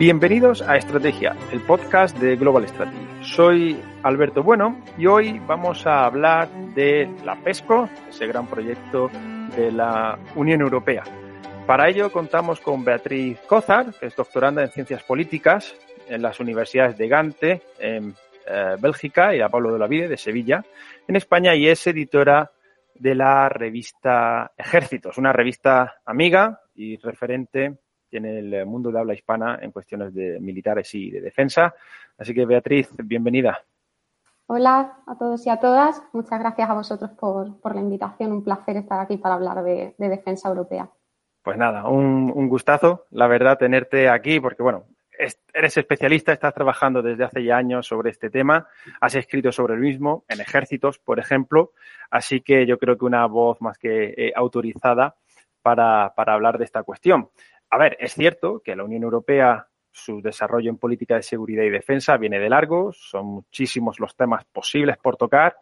Bienvenidos a Estrategia, el podcast de Global Strategy. Soy Alberto Bueno y hoy vamos a hablar de la PESCO, ese gran proyecto de la Unión Europea. Para ello contamos con Beatriz Cozar, que es doctoranda en Ciencias Políticas en las universidades de Gante, en eh, Bélgica, y a Pablo de la Vide, de Sevilla, en España, y es editora de la revista Ejércitos, una revista amiga y referente tiene el mundo de habla hispana en cuestiones de militares y de defensa. Así que, Beatriz, bienvenida. Hola a todos y a todas. Muchas gracias a vosotros por, la invitación. Un placer estar aquí para hablar de, defensa europea. Pues nada, un, un, gustazo, la verdad, tenerte aquí, porque bueno, eres especialista, estás trabajando desde hace ya años sobre este tema, has escrito sobre el mismo, en ejércitos, por ejemplo, así que yo creo que una voz más que eh, autorizada para, para hablar de esta cuestión. A ver, es cierto que la Unión Europea, su desarrollo en política de seguridad y defensa viene de largo, son muchísimos los temas posibles por tocar.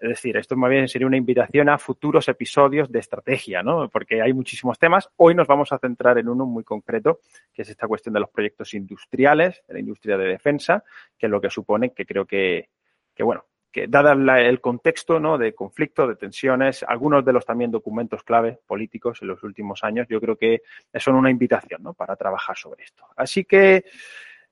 Es decir, esto más bien sería una invitación a futuros episodios de estrategia, ¿no? Porque hay muchísimos temas. Hoy nos vamos a centrar en uno muy concreto, que es esta cuestión de los proyectos industriales, de la industria de defensa, que es lo que supone que creo que, que bueno, que dada el contexto ¿no? de conflicto, de tensiones, algunos de los también documentos clave políticos en los últimos años, yo creo que son una invitación ¿no? para trabajar sobre esto. Así que,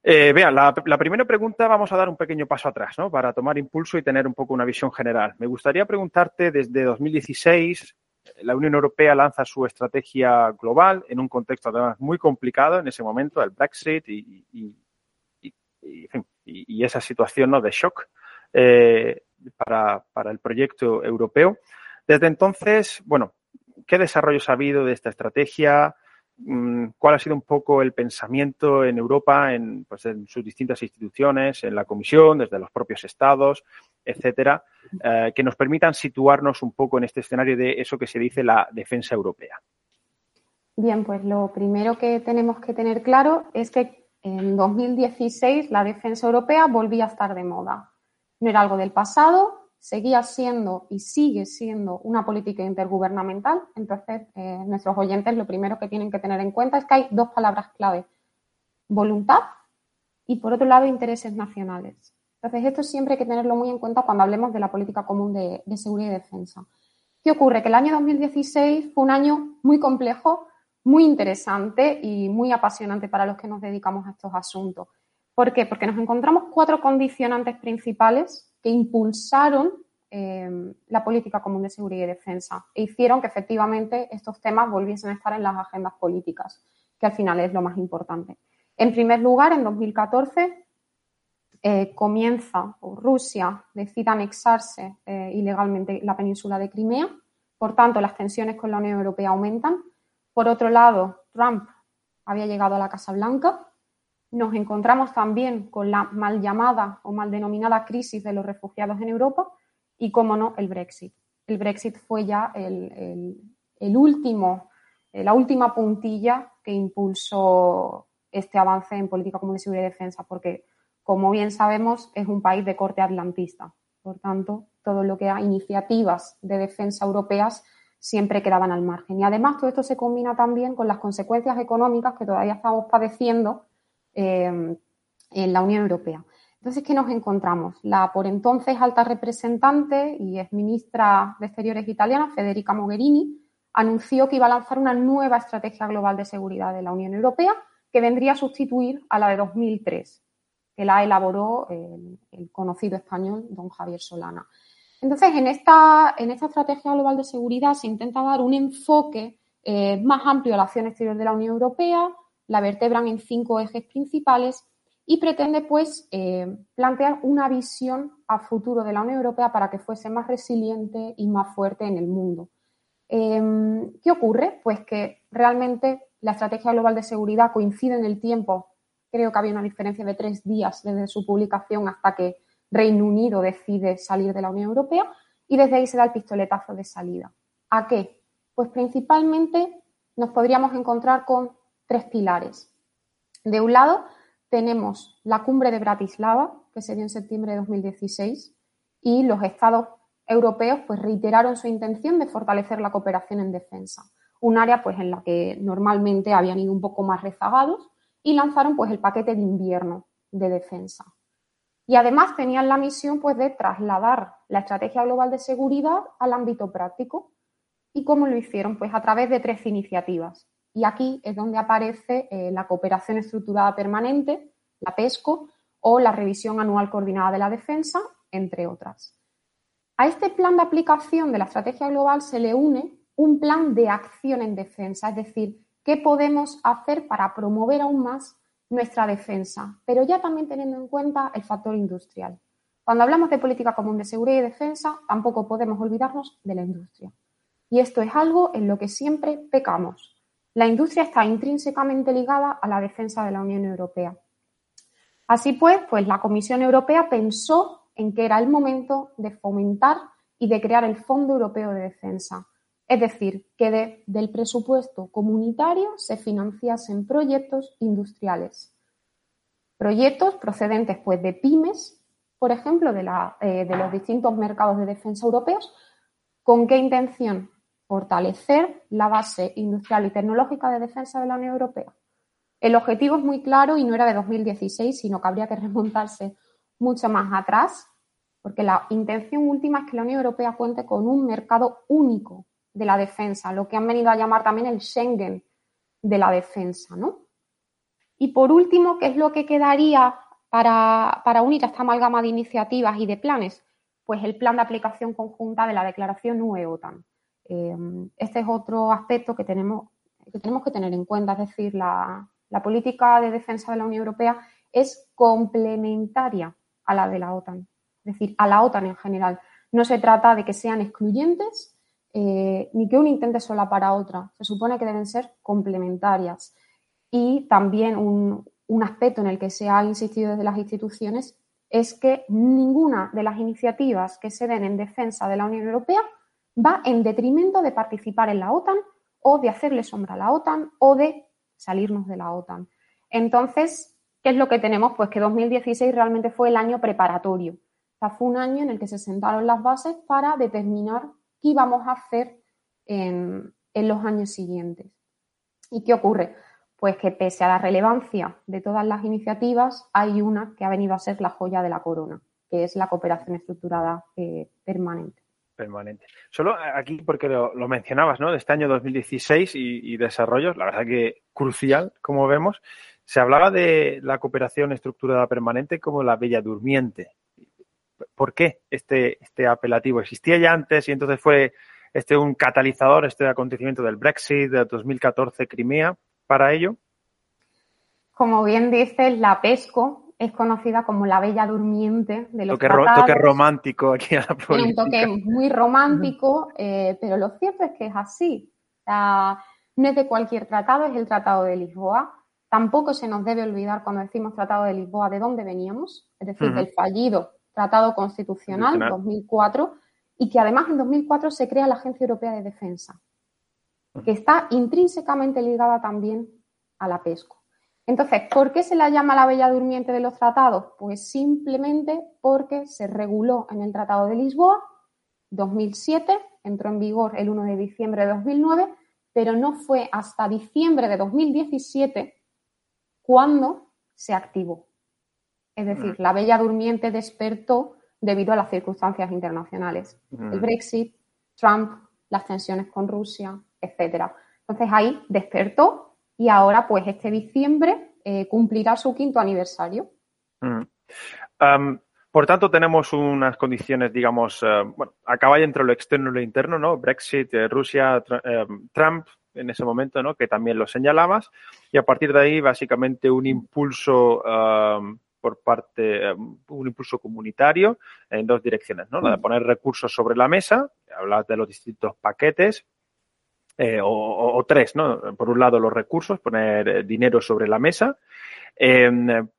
eh, vean, la, primera pregunta vamos a dar un pequeño paso atrás ¿no? para tomar impulso y tener un poco una visión general. Me gustaría preguntarte, desde 2016, la Unión Europea lanza su estrategia global en un contexto además muy complicado en ese momento, el Brexit y, esa situación ¿no? de shock eh, para, para, el proyecto europeo. Desde entonces, bueno, ¿qué desarrollos ha habido de esta estrategia? Mm, ¿Cuál ha sido un poco el pensamiento en Europa, en, pues, en sus distintas instituciones, en la Comisión, desde los propios estados, etcétera, eh, que nos permitan situarnos un poco en este escenario de eso que se dice la defensa europea? Bien, pues lo primero que tenemos que tener claro es que en 2016 la defensa europea volvía a estar de moda no era algo del pasado, seguía siendo y sigue siendo una política intergubernamental. Entonces, eh, nuestros oyentes lo primero que tienen que tener en cuenta es que hay dos palabras clave, voluntad y, por otro lado, intereses nacionales. Entonces, esto siempre hay que tenerlo muy en cuenta cuando hablemos de la política común de, de seguridad y defensa. ¿Qué ocurre? Que el año 2016 fue un año muy complejo, muy interesante y muy apasionante para los que nos dedicamos a estos asuntos. ¿Por qué? Porque nos encontramos cuatro condicionantes principales que impulsaron eh, la política común de seguridad y defensa e hicieron que efectivamente estos temas volviesen a estar en las agendas políticas, que al final es lo más importante. En primer lugar, en 2014 eh, comienza, o Rusia decide anexarse eh, ilegalmente la península de Crimea, por tanto las tensiones con la Unión Europea aumentan. Por otro lado, Trump había llegado a la Casa Blanca nos encontramos también con la mal llamada o mal denominada crisis de los refugiados en Europa y, como no, el Brexit. El Brexit fue ya el, último, eh, la última puntilla que impulsó este avance en política común de seguridad y defensa, porque, como bien sabemos, es un país de corte atlantista. Por tanto, todo lo que hay iniciativas de defensa europeas siempre quedaban al margen. Y además todo esto se combina también con las consecuencias económicas que todavía estamos padeciendo Em, en la Unión Europea. Entonces, ¿qué nos encontramos? La por entonces alta representante y ex ministra de Exteriores italiana, Federica Mogherini, anunció que iba a lanzar una nueva estrategia global de seguridad de la Unión Europea que vendría a sustituir a la de 2003, que la elaboró el, conocido español don Javier Solana. Entonces, en esta, en esta estrategia global de seguridad se intenta dar un enfoque eh, más amplio a la acción exterior de la Unión Europea, la vertebran en cinco ejes principales y pretende pues eh, plantear una visión a futuro de la Unión Europea para que fuese más resiliente y más fuerte en el mundo. Em, ¿Qué ocurre? Pues que realmente la estrategia global de seguridad coincide en el tiempo, creo que había una diferencia de tres días desde su publicación hasta que Reino Unido decide salir de la Unión Europea y desde ahí se da el pistoletazo de salida. ¿A qué? Pues principalmente nos podríamos encontrar con tres pilares. De un lado, tenemos la cumbre de Bratislava, que se dio en septiembre de 2016, y los estados europeos pues reiteraron su intención de fortalecer la cooperación en defensa, un área pues en la que normalmente habían ido un poco más rezagados y lanzaron pues el paquete de invierno de defensa. Y además tenían la misión pues de trasladar la estrategia global de seguridad al ámbito práctico. ¿Y cómo lo hicieron? Pues a través de tres iniciativas. Y aquí es donde aparece eh, la cooperación estructurada permanente, la PESCO, o la revisión anual coordinada de la defensa, entre otras. A este plan de aplicación de la estrategia global se le une un plan de acción en defensa, es decir, qué podemos hacer para promover aún más nuestra defensa, pero ya también teniendo en cuenta el factor industrial. Cuando hablamos de política común de seguridad y defensa, tampoco podemos olvidarnos de la industria. Y esto es algo en lo que siempre pecamos. La industria está intrínsecamente ligada a la defensa de la Unión Europea. Así pues, pues la Comisión Europea pensó en que era el momento de fomentar y de crear el Fondo Europeo de Defensa. Es decir, que del presupuesto comunitario se financiasen proyectos industriales. Proyectos procedentes pues, de pymes, por ejemplo, de, eh, de los distintos mercados de defensa europeos. ¿Con qué intención? Fortalecer la base industrial y tecnológica de defensa de la Unión Europea. El objetivo es muy claro y no era de 2016, sino que habría que remontarse mucho más atrás, porque la intención última es que la Unión Europea cuente con un mercado único de la defensa, lo que han venido a llamar también el Schengen de la defensa, ¿no? Y por último, ¿qué es lo que quedaría para, unir a esta amalgama de iniciativas y de planes? Pues el plan de aplicación conjunta de la declaración UE-OTAN. Eh, este es otro aspecto que tenemos, que tenemos que tener en cuenta, es decir, la, la política de defensa de la Unión Europea es complementaria a la de la OTAN, es decir, a la OTAN en general. No se trata de que sean excluyentes eh, ni que una intente sola para otra. Se supone que deben ser complementarias. Y también un, un aspecto en el que se ha insistido desde las instituciones es que ninguna de las iniciativas que se den en defensa de la Unión Europea va en detrimento de participar en la OTAN o de hacerle sombra a la OTAN o de salirnos de la OTAN. Entonces, ¿qué es lo que tenemos? Pues que 2016 realmente fue el año preparatorio. Fue un año en el que se sentaron las bases para determinar qué íbamos a hacer en, en los años siguientes. ¿Y qué ocurre? Pues que pese a la relevancia de todas las iniciativas, hay una que ha venido a ser la joya de la corona, que es la cooperación estructurada eh, permanente permanente. Solo aquí, porque lo, mencionabas, ¿no? De este año 2016 y, y, desarrollos, la verdad que crucial, como vemos, se hablaba de la cooperación estructurada permanente como la bella durmiente. ¿Por qué este, este apelativo? ¿Existía ya antes y entonces fue este un catalizador, este acontecimiento del Brexit de 2014 Crimea para ello? Como bien dices, la PESCO, es conocida como la bella durmiente de los toque, tratados. toque romántico aquí a la política. Un toque muy romántico, eh, pero lo cierto es que es así. No es de cualquier tratado, es el Tratado de Lisboa. Tampoco se nos debe olvidar cuando decimos Tratado de Lisboa de dónde veníamos, es decir, uh -huh. del fallido Tratado Constitucional, 2004, y que además en 2004 se crea la Agencia Europea de Defensa, que está intrínsecamente ligada también a la PESCO. Entonces, ¿por qué se la llama la Bella Durmiente de los tratados? Pues simplemente porque se reguló en el Tratado de Lisboa, 2007, entró en vigor el 1 de diciembre de 2009, pero no fue hasta diciembre de 2017 cuando se activó. Es decir, la Bella Durmiente despertó debido a las circunstancias internacionales. El Brexit, Trump, las tensiones con Rusia, etcétera. Entonces ahí despertó y ahora, pues este diciembre, eh, cumplirá su quinto aniversario. Mm. Um, por tanto, tenemos unas condiciones, digamos, uh, bueno, a caballo entre lo externo y lo interno, ¿no? Brexit, eh, Rusia, tr eh, Trump en ese momento, ¿no? Que también lo señalabas. Y a partir de ahí, básicamente, un impulso uh, por parte, un impulso comunitario en dos direcciones, ¿no? La de poner recursos sobre la mesa, hablas de los distintos paquetes, eh, o, tres, ¿no? Por un lado, los recursos, poner eh, dinero sobre la mesa. Eh,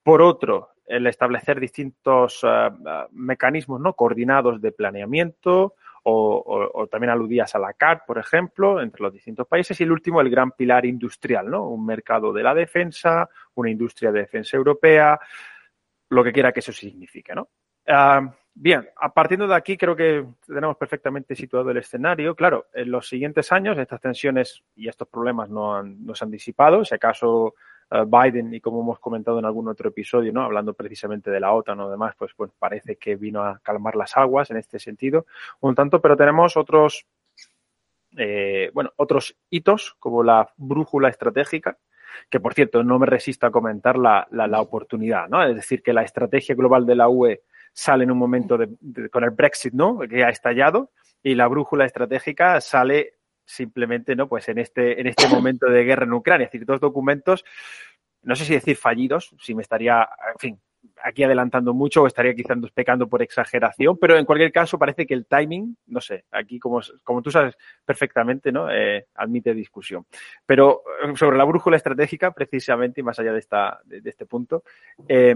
por otro, el establecer distintos uh, mecanismos ¿no? coordinados de planeamiento o, también aludías a la CAR, por ejemplo, entre los distintos países, y el último, el gran pilar industrial, ¿no? Un mercado de la defensa, una industria de defensa europea, lo que quiera que eso signifique, ¿no? Ah, bien, a partiendo de aquí creo que tenemos perfectamente situado el escenario. Claro, en los siguientes años estas tensiones y estos problemas no, no se han disipado. Si acaso eh, Biden y como hemos comentado en algún otro episodio, ¿no? Hablando precisamente de la OTAN o demás, pues, pues parece que vino a calmar las aguas en este sentido un tanto, pero tenemos otros, eh, bueno, otros hitos como la brújula estratégica, que por cierto no me resisto a comentar la, la, oportunidad, ¿no? Es decir, que la estrategia global de la UE sale en un momento de, con el Brexit, ¿no? Que ha estallado y la brújula estratégica sale simplemente, ¿no? Pues en este, en este momento de guerra en Ucrania. Es decir, dos documentos, no sé si decir fallidos, si me estaría, en fin, aquí adelantando mucho o estaría quizás pecando por exageración, pero en cualquier caso parece que el timing, no sé, aquí como, como tú sabes perfectamente, ¿no? Eh, admite discusión. Pero eh, sobre la brújula estratégica, precisamente, y más allá de, esta, de, este punto, eh,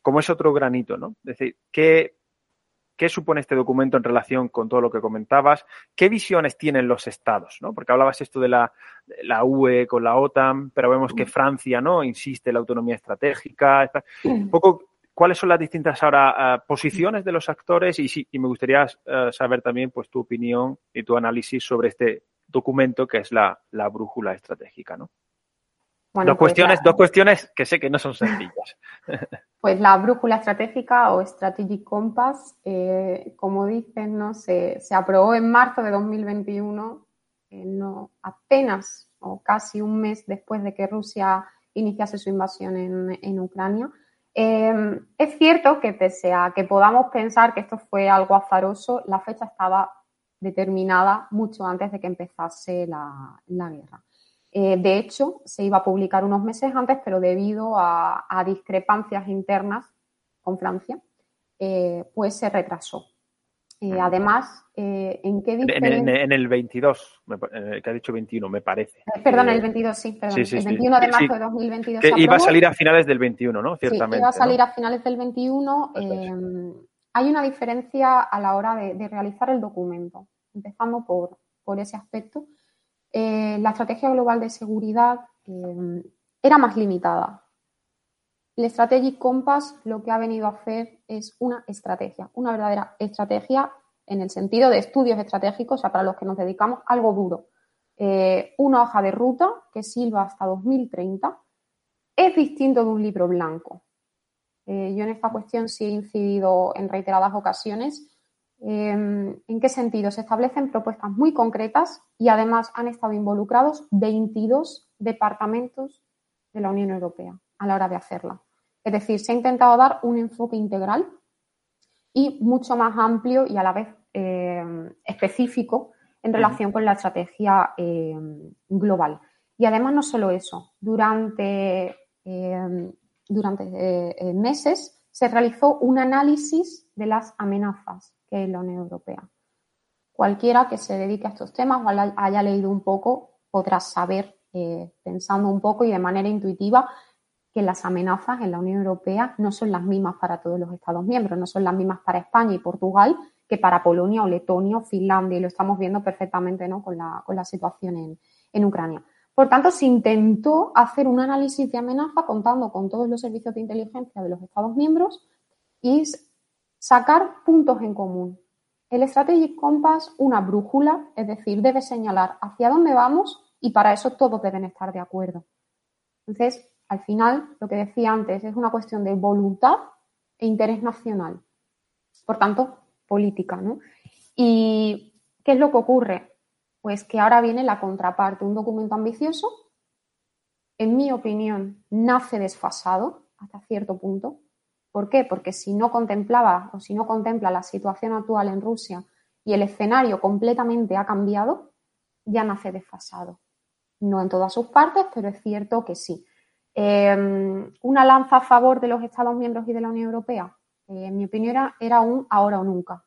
como es otro granito, ¿no? Es decir, ¿qué, ¿Qué supone este documento en relación con todo lo que comentabas? ¿Qué visiones tienen los estados? ¿no? Porque hablabas esto de la, la UE con la OTAN, pero vemos que mm. Francia no insiste en la autonomía estratégica. Un poco, ¿cuáles son las distintas ahora eh, posiciones de los actores? Y, sí, y me gustaría eh, saber también pues, tu opinión y tu análisis sobre este documento que es la, la brújula estratégica. ¿no? dos, pues cuestiones, dos cuestiones que sé que no son sencillas. Pues la brújula estratégica o Strategic Compass, eh, como dicen, ¿no? Se, se, aprobó en marzo de 2021, eh, no, apenas o casi un mes después de que Rusia iniciase su invasión en, en Ucrania. Eh, es cierto que pese a que podamos pensar que esto fue algo azaroso, la fecha estaba determinada mucho antes de que empezase la, guerra. Eh, de hecho, se iba a publicar unos meses antes, pero debido a, discrepancias internas con Francia, eh, pues se retrasó. Eh, además, ¿en qué diferencia? En, el 22, que ha dicho 21, me parece. perdón, el 22, sí, perdón. el 21 de marzo de 2022. Que iba a salir a finales del 21, ¿no? Ciertamente. iba a salir a finales del 21. hay una diferencia a la hora de, realizar el documento, empezando por, por ese aspecto. Eh, la estrategia global de seguridad eh, era más limitada. El Strategic Compass lo que ha venido a hacer es una estrategia, una verdadera estrategia en el sentido de estudios estratégicos, o sea, para los que nos dedicamos, algo duro. Eh, una hoja de ruta que sirva hasta 2030 es distinto de un libro blanco. yo en esta cuestión sí he incidido en reiteradas ocasiones Em, ¿En qué sentido? Se establecen propuestas muy concretas y además han estado involucrados 22 departamentos de la Unión Europea a la hora de hacerla. Es decir, se ha intentado dar un enfoque integral y mucho más amplio y a la vez em, específico en relación con la estrategia em, global. Y además no solo eso, durante, durante eh, meses se realizó un análisis de las amenazas que es la Unión Europea. Cualquiera que se dedique a estos temas o haya leído un poco podrá saber, eh, pensando un poco y de manera intuitiva, las amenazas en la Unión Europea no son las mismas para todos los Estados miembros, no son las mismas para España y Portugal que para Polonia o Letonia o Finlandia, y lo estamos viendo perfectamente ¿no? con, la, con la situación en, en Ucrania. Por tanto, se intentó hacer un análisis de amenaza contando con todos los servicios de inteligencia de los Estados miembros y Sacar puntos en común. El Strategic Compass, una brújula, es decir, debe señalar hacia dónde vamos y para eso todos deben estar de acuerdo. Entonces, al final, lo que decía antes, es una cuestión de voluntad e interés nacional. Por tanto, política, ¿no? ¿Y qué es lo que ocurre? Pues que ahora viene la contraparte, un documento ambicioso, en mi opinión, nace desfasado hasta cierto punto, ¿Por qué? Porque si no contemplaba o si no contempla la situación actual en Rusia y el escenario completamente ha cambiado, ya nace desfasado. No en todas sus partes, pero es cierto que sí. Em, una lanza a favor de los Estados miembros y de la Unión Europea, eh, en mi opinión, era, era un ahora o nunca.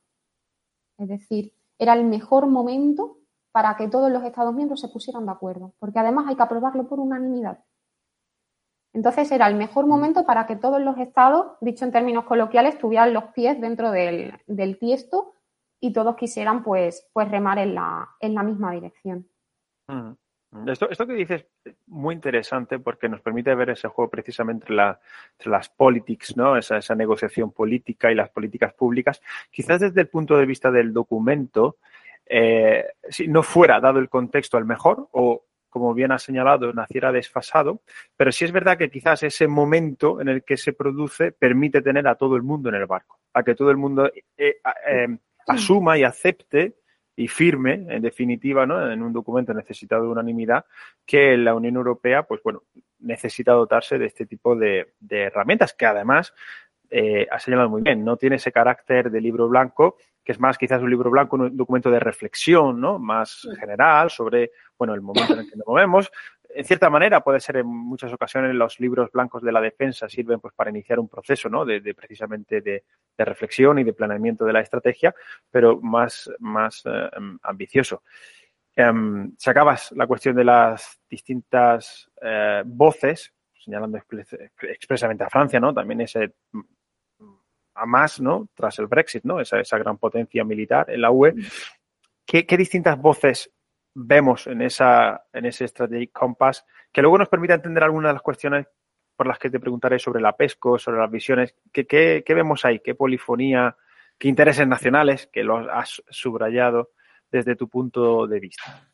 Es decir, era el mejor momento para que todos los Estados miembros se pusieran de acuerdo, porque además hay que aprobarlo por unanimidad. Entonces era el mejor momento para que todos los estados, dicho en términos coloquiales, tuvieran los pies dentro del, tiesto y todos quisieran pues, pues remar en la, en la misma dirección. Mm. Esto, esto que dices es muy interesante porque nos permite ver ese juego precisamente entre, las politics, ¿no? Esa, esa, negociación política y las políticas públicas. Quizás desde el punto de vista del documento, eh, si no fuera dado el contexto al mejor o como bien ha señalado, naciera desfasado, pero sí es verdad que quizás ese momento en el que se produce permite tener a todo el mundo en el barco, a que todo el mundo eh, eh, asuma y acepte y firme, en definitiva, ¿no? en un documento necesitado de unanimidad, que la Unión Europea, pues bueno, necesita dotarse de este tipo de, herramientas que además eh, ha señalado muy bien, no tiene ese carácter de libro blanco, que es más quizás un libro blanco, un documento de reflexión, ¿no? Más general sobre, bueno, el momento en el que nos movemos. En cierta manera, puede ser en muchas ocasiones los libros blancos de la defensa sirven pues para iniciar un proceso, ¿no? De, precisamente de, reflexión y de planeamiento de la estrategia, pero más, más eh, ambicioso. Um, sacabas la cuestión de las distintas eh, voces, señalando expresamente a Francia, ¿no? También ese a más, ¿no? Tras el Brexit, ¿no? Esa, esa gran potencia militar en la UE. ¿Qué, distintas voces vemos en, esa, en ese Strategic Compass que luego nos permita entender algunas de las cuestiones por las que te preguntaré sobre la PESCO, sobre las visiones? ¿Qué, qué, vemos ahí? ¿Qué polifonía? ¿Qué intereses nacionales que los has subrayado desde tu punto de vista?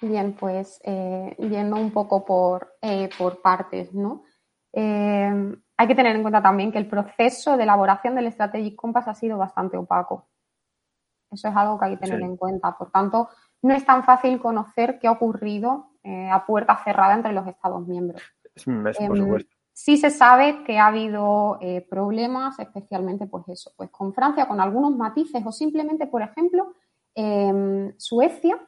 Bien, pues eh, yendo un poco por, eh, por partes, ¿no? Eh, hay que tener en cuenta también que el proceso de elaboración del Strategic Compass ha sido bastante opaco. Eso es algo que hay que tener en cuenta. Por tanto, no es tan fácil conocer qué ha ocurrido eh, a puerta cerrada entre los Estados miembros. Em, sí se sabe que ha habido eh, problemas, especialmente pues eso, pues con Francia, con algunos matices o simplemente, por ejemplo, em, Suecia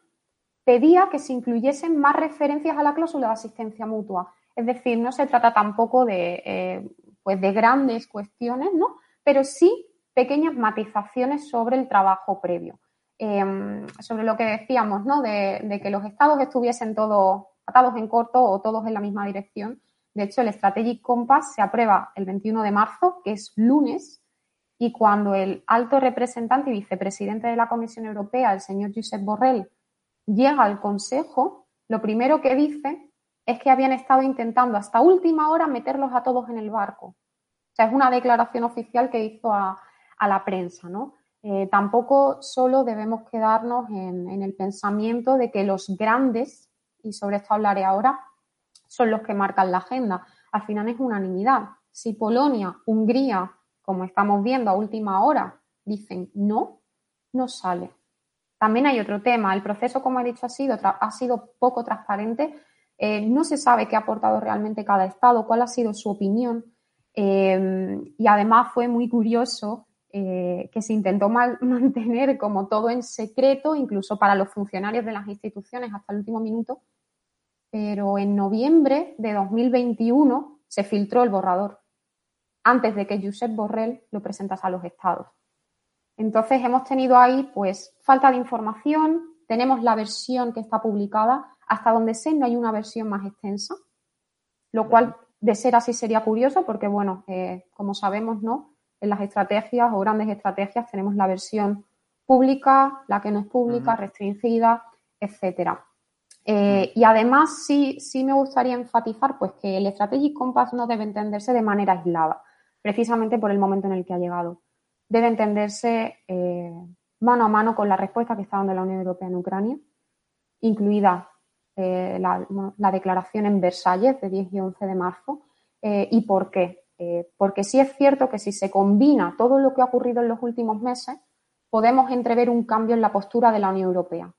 pedía que se incluyesen más referencias a la cláusula de asistencia mutua. Es decir, no se trata tampoco de, eh, pues de grandes cuestiones, ¿no? Pero sí pequeñas matizaciones sobre el trabajo previo. Em, sobre lo que decíamos, ¿no? De, que los estados estuviesen todos atados en corto o todos en la misma dirección. De hecho, el Strategic Compass se aprueba el 21 de marzo, que es lunes, y cuando el alto representante y vicepresidente de la Comisión Europea, el señor Josep Borrell, llega al Consejo, lo primero que dice es que habían estado intentando hasta última hora meterlos a todos en el barco. O sea, es una declaración oficial que hizo a, la prensa, ¿no? Eh, tampoco solo debemos quedarnos en, el pensamiento de que los grandes, y sobre esto hablaré ahora, son los que marcan la agenda. Al final es unanimidad. Si Polonia, Hungría, como estamos viendo a última hora, dicen no, no sale. También hay otro tema. El proceso, como he dicho, ha sido, ha sido poco transparente eh, no se sabe qué ha aportado realmente cada Estado, cuál ha sido su opinión. Eh, y además fue muy curioso eh, que se intentó mantener como todo en secreto, incluso para los funcionarios de las instituciones hasta el último minuto. Pero en noviembre de 2021 se filtró el borrador, antes de que Josep Borrell lo presentase a los estados. Entonces hemos tenido ahí pues falta de información, tenemos la versión que está publicada, hasta donde sé, no hay una versión más extensa, lo cual, de ser así, sería curioso porque, bueno, eh, como sabemos, ¿no? En las estrategias o grandes estrategias tenemos la versión pública, la que no es pública, restringida, etcétera. Eh, y además sí, sí me gustaría enfatizar pues que el Strategic Compass no debe entenderse de manera aislada, precisamente por el momento en el que ha llegado. Debe entenderse eh, mano a mano con la respuesta que está dando la Unión Europea en Ucrania, incluida eh, la, declaración en Versalles de 10 y 11 de marzo. ¿Y por qué? Eh, porque sí es cierto que si se combina todo lo que ha ocurrido en los últimos meses, podemos entrever un cambio en la postura de la Unión Europea.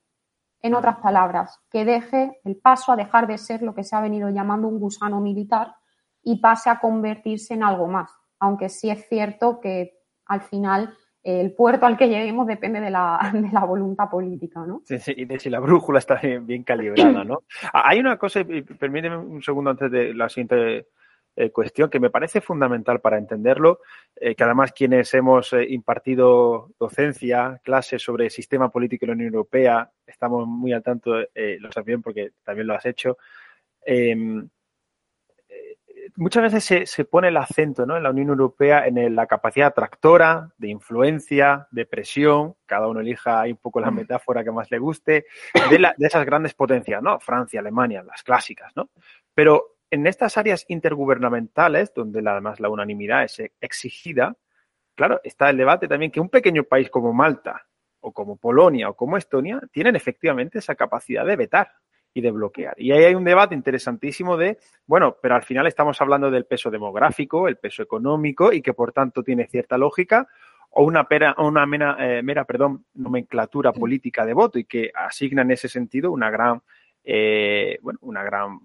En otras palabras, que deje el paso a dejar de ser lo que se ha venido llamando un gusano militar y pase a convertirse en algo más. Aunque sí es cierto que al final el puerto al que lleguemos depende de la, de la voluntad política, ¿no? Sí, sí, y de si la brújula está bien, calibrada, ¿no? Ah, hay una cosa, y permíteme un segundo antes de la siguiente eh, cuestión, que me parece fundamental para entenderlo, eh, que además quienes hemos eh, impartido docencia, clases sobre el sistema político de la Unión Europea, estamos muy al tanto, lo sabes bien porque también lo has hecho, em, muchas veces se, pone el acento ¿no? en la Unión Europea en la capacidad atractora, de influencia, de presión, cada uno elija ahí un poco la metáfora que más le guste, de, de esas grandes potencias, ¿no? Francia, Alemania, las clásicas, ¿no? Pero en estas áreas intergubernamentales, donde además la unanimidad es exigida, claro, está el debate también que un pequeño país como Malta, o como Polonia, o como Estonia, tienen efectivamente esa capacidad de vetar y de bloquear. Y ahí hay un debate interesantísimo de, bueno, pero al final estamos hablando del peso demográfico, el peso económico y que por tanto tiene cierta lógica, o una, pera, una mera, eh, mera perdón, nomenclatura política de voto y que asigna en ese sentido una gran, eh, bueno, una gran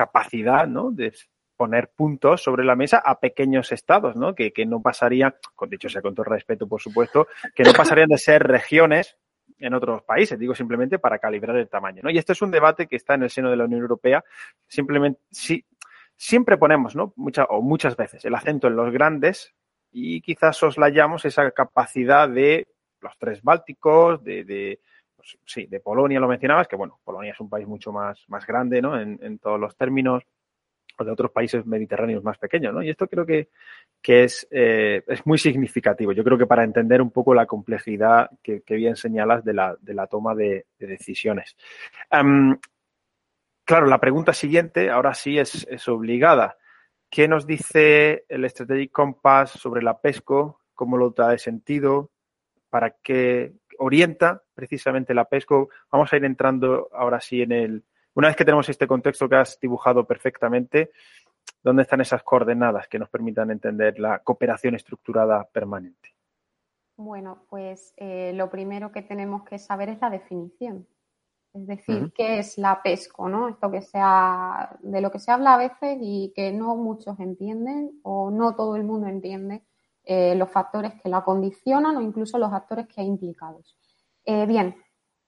capacidad ¿no? de poner puntos sobre la mesa a pequeños estados, ¿no? Que, que no pasarían, con dicho sea con todo respeto, por supuesto, que no pasarían de ser regiones en otros países, digo simplemente para calibrar el tamaño. ¿no? Y este es un debate que está en el seno de la Unión Europea. Simplemente, sí, siempre ponemos, ¿no? Mucha, o muchas veces, el acento en los grandes y quizás soslayamos esa capacidad de los tres bálticos, de, de pues, sí, de Polonia lo mencionabas, que bueno, Polonia es un país mucho más, más grande, ¿no? En, en todos los términos, o de otros países mediterráneos más pequeños, ¿no? Y esto creo que, que es, eh, es muy significativo. Yo creo que para entender un poco la complejidad que, bien señalas de la, de la toma de, decisiones. claro, la pregunta siguiente ahora sí es, es, obligada. ¿Qué nos dice el Strategic Compass sobre la PESCO? ¿Cómo lo da sentido? ¿Para qué orienta precisamente la PESCO? Vamos a ir entrando ahora sí en el, una vez que tenemos este contexto que has dibujado perfectamente, ¿Dónde están esas coordenadas que nos permitan entender la cooperación estructurada permanente? Bueno, pues eh, lo primero que tenemos que saber es la definición. Es decir, ¿qué es la PESCO? ¿no? Esto que sea, de lo que se habla a veces y que no muchos entienden o no todo el mundo entiende eh, los factores que la condicionan o incluso los actores que hay implicados. Eh, bien,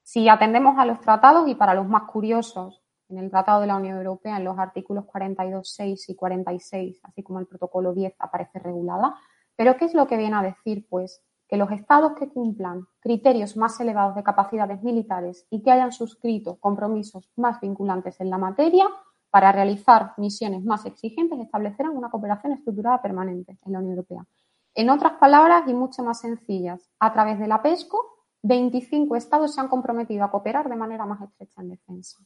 si atendemos a los tratados y para los más curiosos, en el Tratado de la Unión Europea, en los artículos 42.6 y 46, así como el protocolo 10, aparece regulada. Pero ¿qué es lo que viene a decir? Pues que los estados que cumplan criterios más elevados de capacidades militares y que hayan suscrito compromisos más vinculantes en la materia para realizar misiones más exigentes establecerán una cooperación estructurada permanente en la Unión Europea. En otras palabras y mucho más sencillas, a través de la PESCO, 25 estados se han comprometido a cooperar de manera más estrecha en defensa.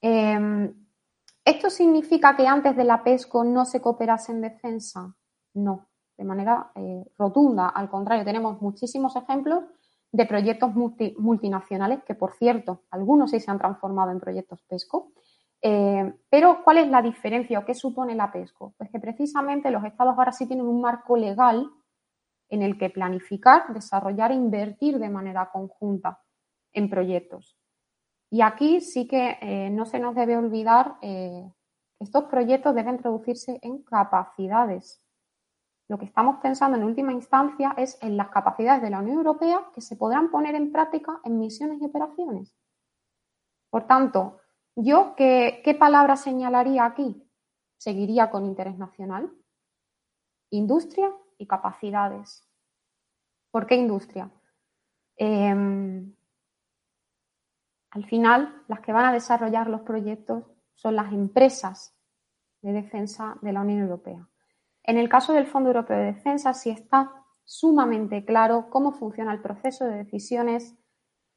Em, ¿Esto significa que antes de la PESCO no se cooperase en defensa? No, de manera eh, rotunda. Al contrario, tenemos muchísimos ejemplos de proyectos multinacionales que, por cierto, algunos sí se han transformado en proyectos PESCO. Eh, pero, ¿cuál es la diferencia o qué supone la PESCO? Pues que precisamente los estados ahora sí tienen un marco legal en el que planificar, desarrollar e invertir de manera conjunta en proyectos. Y aquí sí que eh, no se nos debe olvidar eh, estos proyectos deben traducirse en capacidades. Lo que estamos pensando en última instancia es en las capacidades de la Unión Europea que se podrán poner en práctica en misiones y operaciones. Por tanto, yo, ¿qué, qué palabra señalaría aquí? Seguiría con interés nacional, industria y capacidades. ¿Por qué industria? Em, al final, las que van a desarrollar los proyectos son las empresas de defensa de la Unión Europea. En el caso del Fondo Europeo de Defensa, sí está sumamente claro cómo funciona el proceso de decisiones,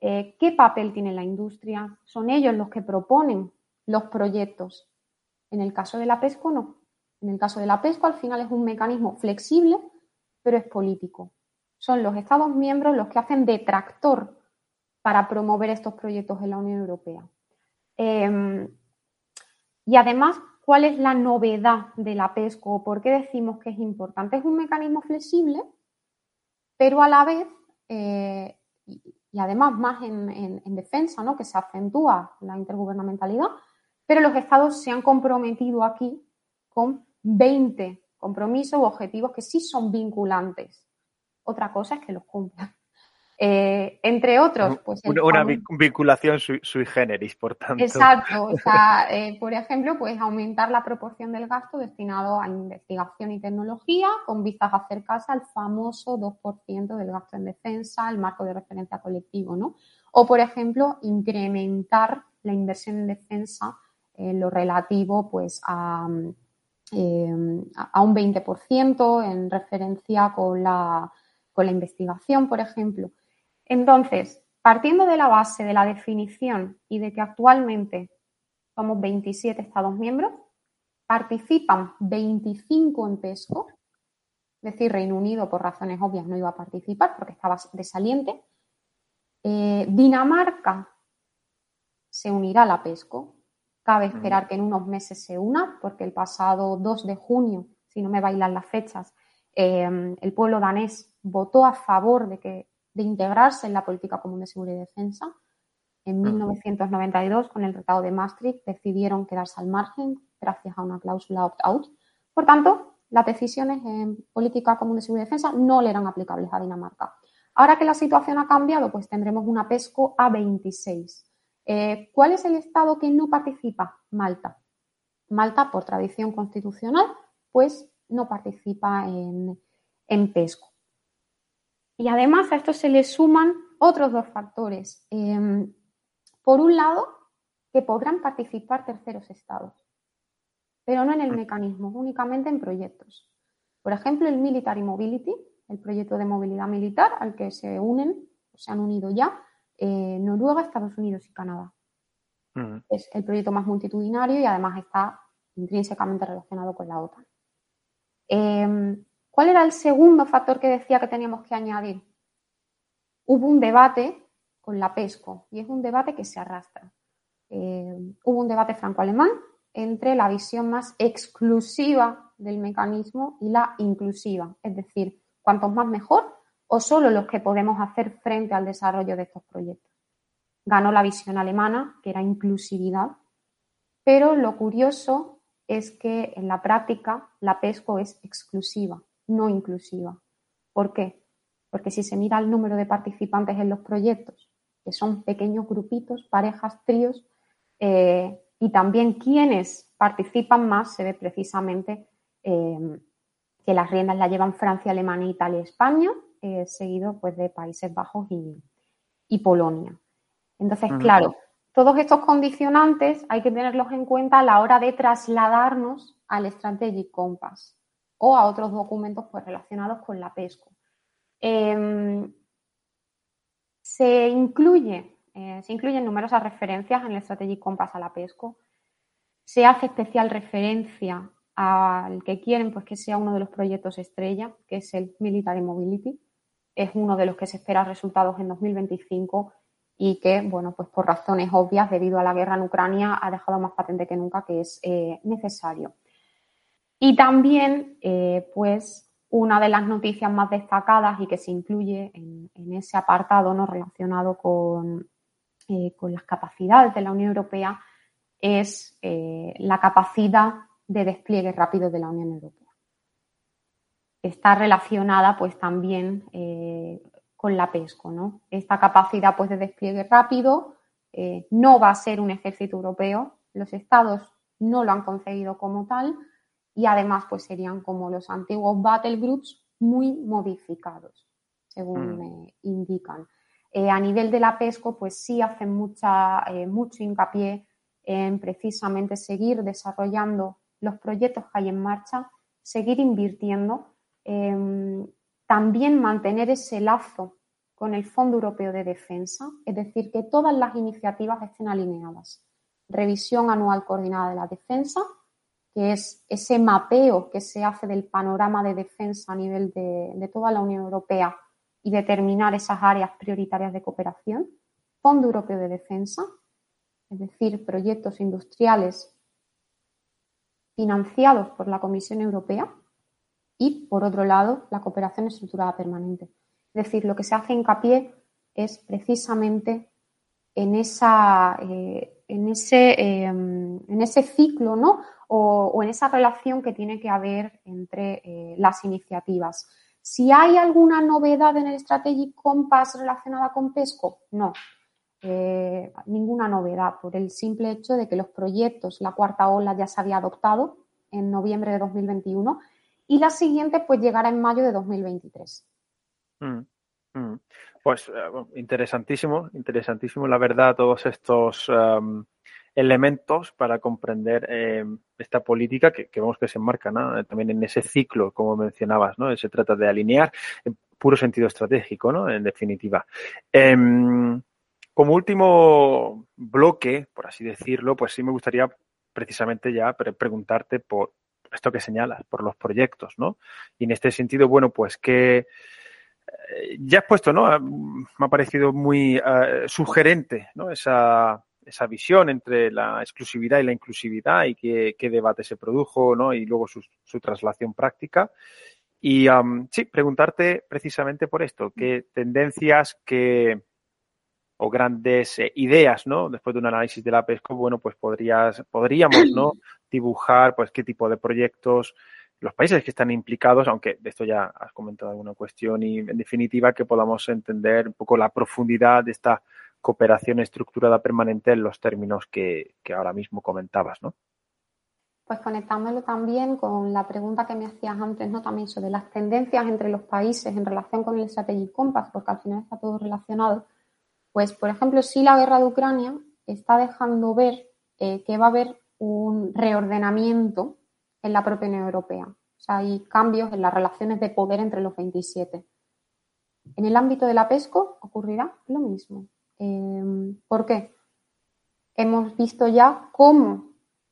eh, qué papel tiene la industria, son ellos los que proponen los proyectos. En el caso de la PESCO, no. En el caso de la PESCO, al final es un mecanismo flexible, pero es político. Son los Estados miembros los que hacen de tractor para promover estos proyectos en la Unión Europea. Em, y además, ¿cuál es la novedad de la PESCO? ¿Por qué decimos que es importante? Es un mecanismo flexible, pero a la vez, eh, y, además más en, defensa, ¿no? que se acentúa la intergubernamentalidad, pero los estados se han comprometido aquí con 20 compromisos u objetivos que sí son vinculantes. Otra cosa es que los cumplan. Eh, entre otros, pues... Una, vinculación sui, generis, por tanto. Exacto. O sea, eh, por ejemplo, pues aumentar la proporción del gasto destinado a investigación y tecnología con vistas a acercarse al famoso 2% del gasto en defensa, el marco de referencia colectivo, ¿no? O, por ejemplo, incrementar la inversión en defensa en lo relativo, pues, a eh, a un 20% en referencia con la, con la investigación, por ejemplo. Entonces, partiendo de la base de la definición y de que actualmente somos 27 Estados miembros, participan 25 en PESCO, es decir, Reino Unido por razones obvias no iba a participar porque estaba desaliente. Eh, Dinamarca se unirá a la PESCO. Cabe esperar que en unos meses se una, porque el pasado 2 de junio, si no me bailan las fechas, eh, el pueblo danés votó a favor de, que, de integrarse en la política común de seguridad y defensa. En 1992, con el Tratado de Maastricht, decidieron quedarse al margen gracias a una cláusula opt-out. Por tanto, las decisiones en política común de seguridad y defensa no le eran aplicables a Dinamarca. Ahora que la situación ha cambiado, pues tendremos una PESCO a 26. Eh, ¿Cuál es el Estado que no participa? Malta. Malta, por tradición constitucional, pues no participa en, en PESCO. Y además a esto se le suman otros dos factores. Em, por un lado, que podrán participar terceros estados, pero no en el mecanismo, únicamente en proyectos. Por ejemplo, el Military Mobility, el proyecto de movilidad militar al que se unen, se han unido ya, eh, Noruega, Estados Unidos y Canadá. Mm. Es el proyecto más multitudinario y además está intrínsecamente relacionado con la OTAN. Em, ¿Cuál era el segundo factor que decía que teníamos que añadir? Hubo un debate con la PESCO y es un debate que se arrastra. Eh, hubo un debate franco-alemán entre la visión más exclusiva del mecanismo y la inclusiva, es decir, cuantos más mejor o solo los que podemos hacer frente al desarrollo de estos proyectos. Ganó la visión alemana, que era inclusividad, pero lo curioso es que en la práctica la PESCO es exclusiva no inclusiva. ¿Por qué? Porque si se mira el número de participantes en los proyectos, que son pequeños grupitos, parejas, tríos, eh, y también quienes participan más, se ve precisamente eh, que las riendas las llevan Francia, Alemania, Italia y España, eh, seguido pues, de Países Bajos y, Polonia. Entonces, claro, todos estos condicionantes hay que tenerlos en cuenta a la hora de trasladarnos al Strategic Compass o a otros documentos pues, relacionados con la PESCO. Em, se, incluye, eh, se incluyen numerosas referencias en el Strategic Compass a la PESCO. Se hace especial referencia al que quieren pues, que sea uno de los proyectos estrella, que es el Military Mobility. Es uno de los que se espera resultados en 2025 y que, bueno, pues por razones obvias, debido a la guerra en Ucrania, ha dejado más patente que nunca que es eh, necesario. Y también, eh, pues, una de las noticias más destacadas y que se incluye en, ese apartado no relacionado eh, con, las capacidades de la Unión Europea es eh, la capacidad de despliegue rápido de la Unión Europea. Está relacionada pues también con la PESCO, ¿no? Esta capacidad pues de despliegue rápido no va a ser un ejército europeo, los estados no lo han conseguido como tal, y además pues serían como los antiguos battle groups muy modificados, según mm. me indican. Eh, a nivel de la PESCO, pues sí hacen mucha, eh, mucho hincapié en precisamente seguir desarrollando los proyectos que hay en marcha, seguir invirtiendo, em, también mantener ese lazo con el Fondo Europeo de Defensa, es decir, que todas las iniciativas estén alineadas. Revisión anual coordinada de la defensa, que es ese mapeo que se hace del panorama de defensa a nivel de, toda la Unión Europea y determinar esas áreas prioritarias de cooperación. Fondo Europeo de Defensa, es decir, proyectos industriales financiados por la Comisión Europea y, por otro lado, la cooperación estructurada permanente. Es decir, lo que se hace hincapié es precisamente en, esa, eh, en, ese, eh, en ese ciclo ¿no? o, en esa relación que tiene que haber entre eh, las iniciativas. Si hay alguna novedad en el Strategic Compass relacionada con PESCO, no. Eh, ninguna novedad por el simple hecho de que los proyectos, la cuarta ola ya se había adoptado en noviembre de 2021 y la siguiente pues llegará en mayo de 2023. Mm, mm. Pues eh, interesantísimo, interesantísimo la verdad todos estos elementos para comprender eh, esta política que, vemos que se enmarca también en ese ciclo, como mencionabas, ¿no? Se trata de alinear en puro sentido estratégico, ¿no? En definitiva. Em, como último bloque, por así decirlo, pues sí me gustaría precisamente ya preguntarte por esto que señalas, por los proyectos, ¿no? Y en este sentido, bueno, pues eh, ya has puesto, ¿no? Me ha parecido muy eh, sugerente, ¿no? Esa, esa visión entre la exclusividad y la inclusividad y qué, debate se produjo, ¿no? Y luego su, traslación práctica. Y sí, preguntarte precisamente por esto, qué tendencias, qué o grandes eh, ideas, ¿no? Después de un análisis de la PESCO, bueno, pues podrías, podríamos, ¿no? Dibujar, pues, qué tipo de proyectos, los países que están implicados, aunque de esto ya has comentado alguna cuestión y, en definitiva, que podamos entender un poco la profundidad de esta cooperación estructurada permanente en los términos que, ahora mismo comentabas, ¿no? Pues conectándolo también con la pregunta que me hacías antes, ¿no? También sobre las tendencias entre los países en relación con el Strategic Compass, porque al final está todo relacionado. Pues, por ejemplo, si la guerra de Ucrania está dejando ver eh, que va a haber un reordenamiento en la propia Unión Europea. O sea, hay cambios en las relaciones de poder entre los 27. En el ámbito de la PESCO ocurrirá lo mismo. Em, ¿Por qué? Hemos visto ya cómo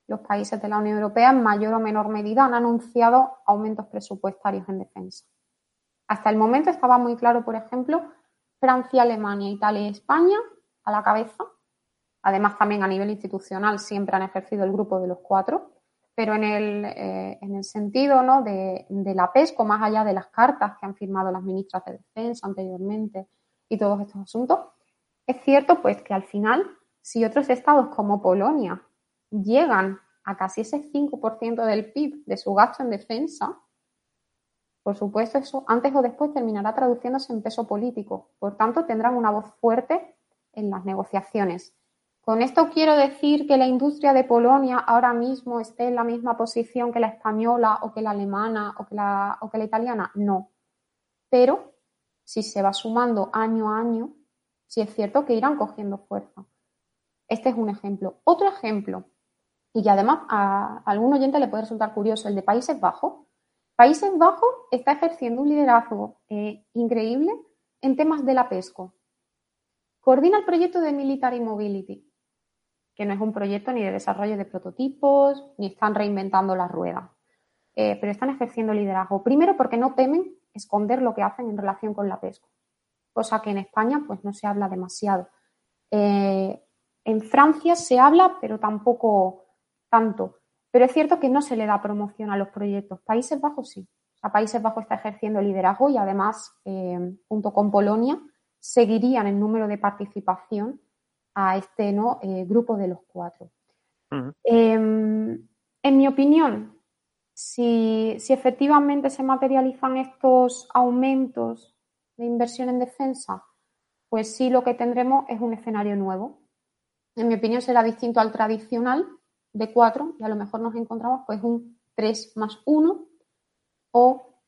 los países de la Unión Europea en mayor o menor medida han anunciado aumentos presupuestarios en defensa. Hasta el momento estaba muy claro, por ejemplo, Francia, Alemania, Italia y España a la cabeza. Además, también a nivel institucional siempre han ejercido el grupo de los cuatro, pero en el, eh, en el sentido ¿no? de, de, la PESCO, más allá de las cartas que han firmado las ministras de Defensa anteriormente y todos estos asuntos, es cierto pues que al final, si otros estados como Polonia llegan a casi ese 5% del PIB de su gasto en defensa, por supuesto, eso antes o después terminará traduciéndose en peso político. Por tanto, tendrán una voz fuerte en las negociaciones. Con esto quiero decir que la industria de Polonia ahora mismo esté en la misma posición que la española o que la alemana o que la, o que la italiana. No. Pero si se va sumando año a año, sí es cierto que irán cogiendo fuerza. Este es un ejemplo. Otro ejemplo, y que además a algún oyente le puede resultar curioso, el de Países Bajos. Países Bajos está ejerciendo un liderazgo eh, increíble en temas de la PESCO. Coordina el proyecto de Military Mobility, que no es un proyecto ni de desarrollo de prototipos, ni están reinventando la rueda, eh, pero están ejerciendo liderazgo. Primero porque no temen esconder lo que hacen en relación con la PESCO cosa que en España pues no se habla demasiado. Eh, en Francia se habla, pero tampoco tanto. Pero es cierto que no se le da promoción a los proyectos. Países Bajos sí. Países Bajos está ejerciendo liderazgo y además, eh, junto con Polonia, seguirían el número de participación a este ¿no? Eh, grupo de los cuatro. Em, en mi opinión, si, si, efectivamente se materializan estos aumentos de inversión en defensa, pues sí lo que tendremos es un escenario nuevo. En mi opinión será distinto al tradicional de 4 y a lo mejor nos encontramos pues un 3 más 1 o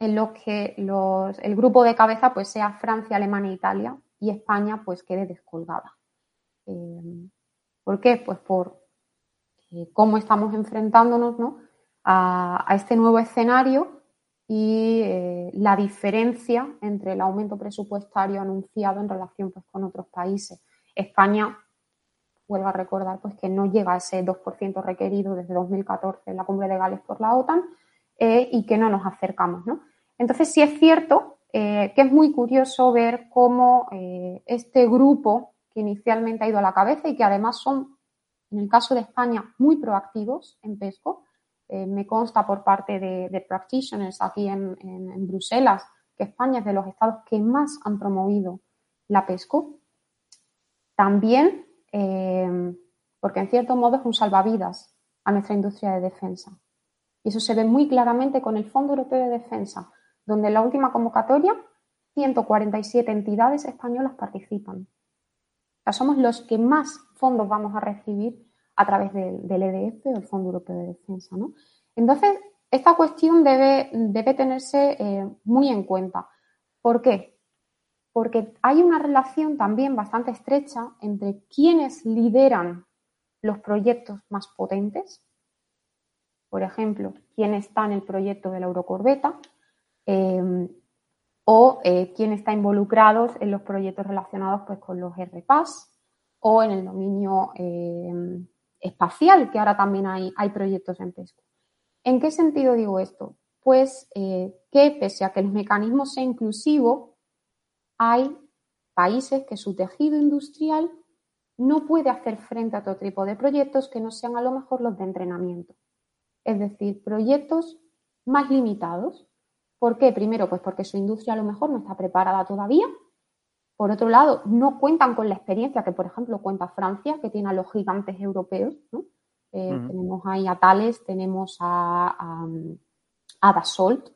en lo que los, el grupo de cabeza pues sea Francia, Alemania e Italia y España pues quede descolgada. Eh, ¿Por qué? Pues por eh, cómo estamos enfrentándonos ¿no? a, este nuevo escenario y eh, la diferencia entre el aumento presupuestario anunciado en relación pues, con otros países. España, vuelvo a recordar, pues que no llega a ese 2% requerido desde 2014 en la cumbre de Gales por la OTAN eh, y que no nos acercamos. ¿no? Entonces, sí es cierto que es muy curioso ver cómo este grupo inicialmente ha ido a la cabeza y que además son, en el caso de España, muy proactivos en PESCO, eh, me consta por parte de, practitioners aquí en, Bruselas que España es de los estados que más han promovido la PESCO. También, eh, porque en cierto modo es un salvavidas a nuestra industria de defensa. Y eso se ve muy claramente con el Fondo Europeo de Defensa, donde en la última convocatoria 147 entidades españolas participan. O somos los que más fondos vamos a recibir a través del, EDF, e el Fondo Europeo de Defensa. ¿no? Entonces, esta cuestión debe, debe tenerse eh, muy en cuenta. ¿Por qué? Porque hay una relación también bastante estrecha entre quienes lideran los proyectos más potentes. Por ejemplo, quién está en el proyecto de la Eurocorbeta eh, o eh, quién está involucrado en los proyectos relacionados pues, con los RPAS o en el dominio eh, espacial, que ahora también hay, hay, proyectos en PESCO. ¿En qué sentido digo esto? Pues que pese a que el mecanismo sea inclusivo, hay países que su tejido industrial no puede hacer frente a otro tipo de proyectos que no sean a lo mejor los de entrenamiento. Es decir, proyectos más limitados. ¿Por qué? Primero, pues porque su industria a lo mejor no está preparada todavía. Por otro lado, no cuentan con la experiencia que, por ejemplo, cuenta Francia, que tiene a los gigantes europeos. Eh, tenemos ahí a Thales, tenemos a, a Dassault,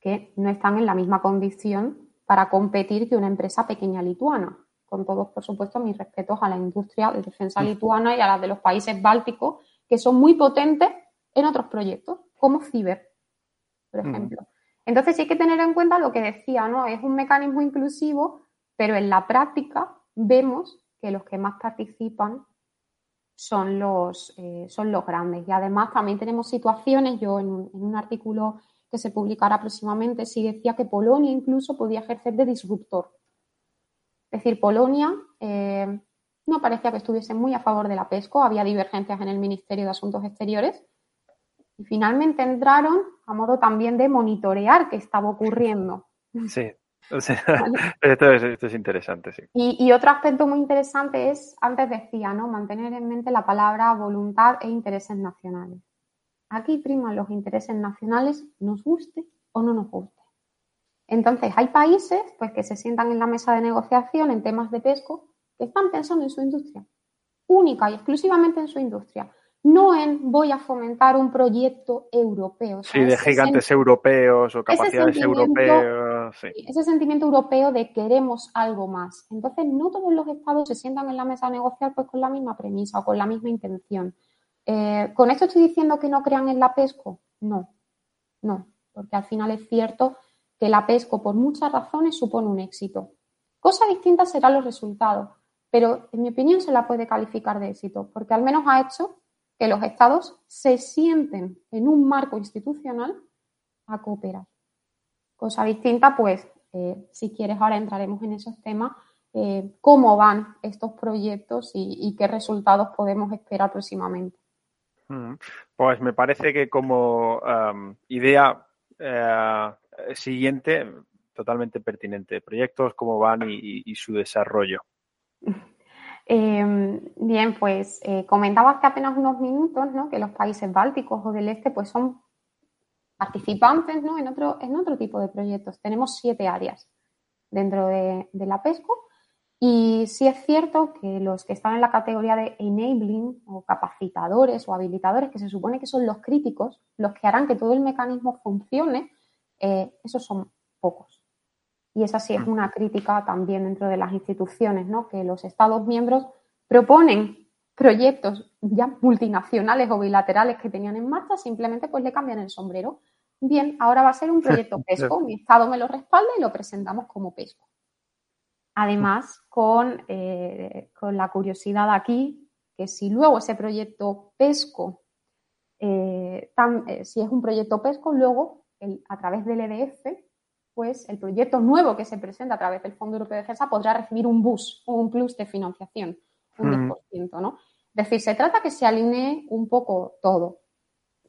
que no están en la misma condición para competir que una empresa pequeña lituana con todos, por supuesto, mis respetos a la industria de defensa lituana y a la de los países bálticos, que son muy potentes en otros proyectos, como Ciber, por ejemplo. Entonces, sí hay que tener en cuenta lo que decía, ¿no? Es un mecanismo inclusivo, pero en la práctica vemos que los que más participan son los, eh, son los grandes. Y además también tenemos situaciones, yo en un, en un artículo que se publicará próximamente, sí decía que Polonia incluso podía ejercer de disruptor es decir, Polonia eh, no parecía que estuviese muy a favor de la PESCO, había divergencias en el Ministerio de Asuntos Exteriores y finalmente entraron a modo también de monitorear qué estaba ocurriendo. Sí, esto, es, interesante, sí. Y, otro aspecto muy interesante es, antes decía, ¿no? Mantener en mente la palabra voluntad e intereses nacionales. Aquí priman los intereses nacionales, nos guste o no nos guste. Entonces, hay países pues, que se sientan en la mesa de negociación en temas de pesco que están pensando en su industria, única y exclusivamente en su industria, no en voy a fomentar un proyecto europeo. Sí, de gigantes europeos o capacidades europeas. Ese sentimiento europeo de queremos algo más. Entonces, no todos los estados se sientan en la mesa a negociar pues, con la misma premisa o con la misma intención. Eh, ¿Con esto estoy diciendo que no crean en la PESCO? No, no, porque al final es cierto que la PESCO por muchas razones supone un éxito. Cosa distinta serán los resultados, pero en mi opinión se la puede calificar de éxito, porque al menos ha hecho que los estados se sienten en un marco institucional a cooperar. Cosa distinta, pues, eh, si quieres, ahora entraremos en esos temas, eh, cómo van estos proyectos y, qué resultados podemos esperar próximamente. Mm. Pues me parece que como idea eh, siguiente, totalmente pertinente. Proyectos, cómo van y, su desarrollo. Em, bien, pues eh, comentaba hace apenas unos minutos ¿no? que los países bálticos o del este pues son participantes ¿no? en, otro, en otro tipo de proyectos. Tenemos siete áreas dentro de, de, la PESCO y sí es cierto que los que están en la categoría de enabling o capacitadores o habilitadores, que se supone que son los críticos, los que harán que todo el mecanismo funcione, eh, esos son pocos. Y esa sí es mm. una crítica también dentro de las instituciones, ¿no? Que los Estados miembros proponen proyectos ya multinacionales o bilaterales que tenían en marcha, simplemente pues le cambian el sombrero. Bien, ahora va a ser un proyecto PESCO, mi Estado me lo respalda y lo presentamos como PESCO. Además, con, eh, con la curiosidad aquí, que si luego ese proyecto PESCO, eh, si es un proyecto PESCO, luego a través del EDF, pues el proyecto nuevo que se presenta a través del Fondo Europeo de Defensa podrá recibir un bus o un plus de financiación, un 10%, ¿no? Es decir, se trata que se alinee un poco todo.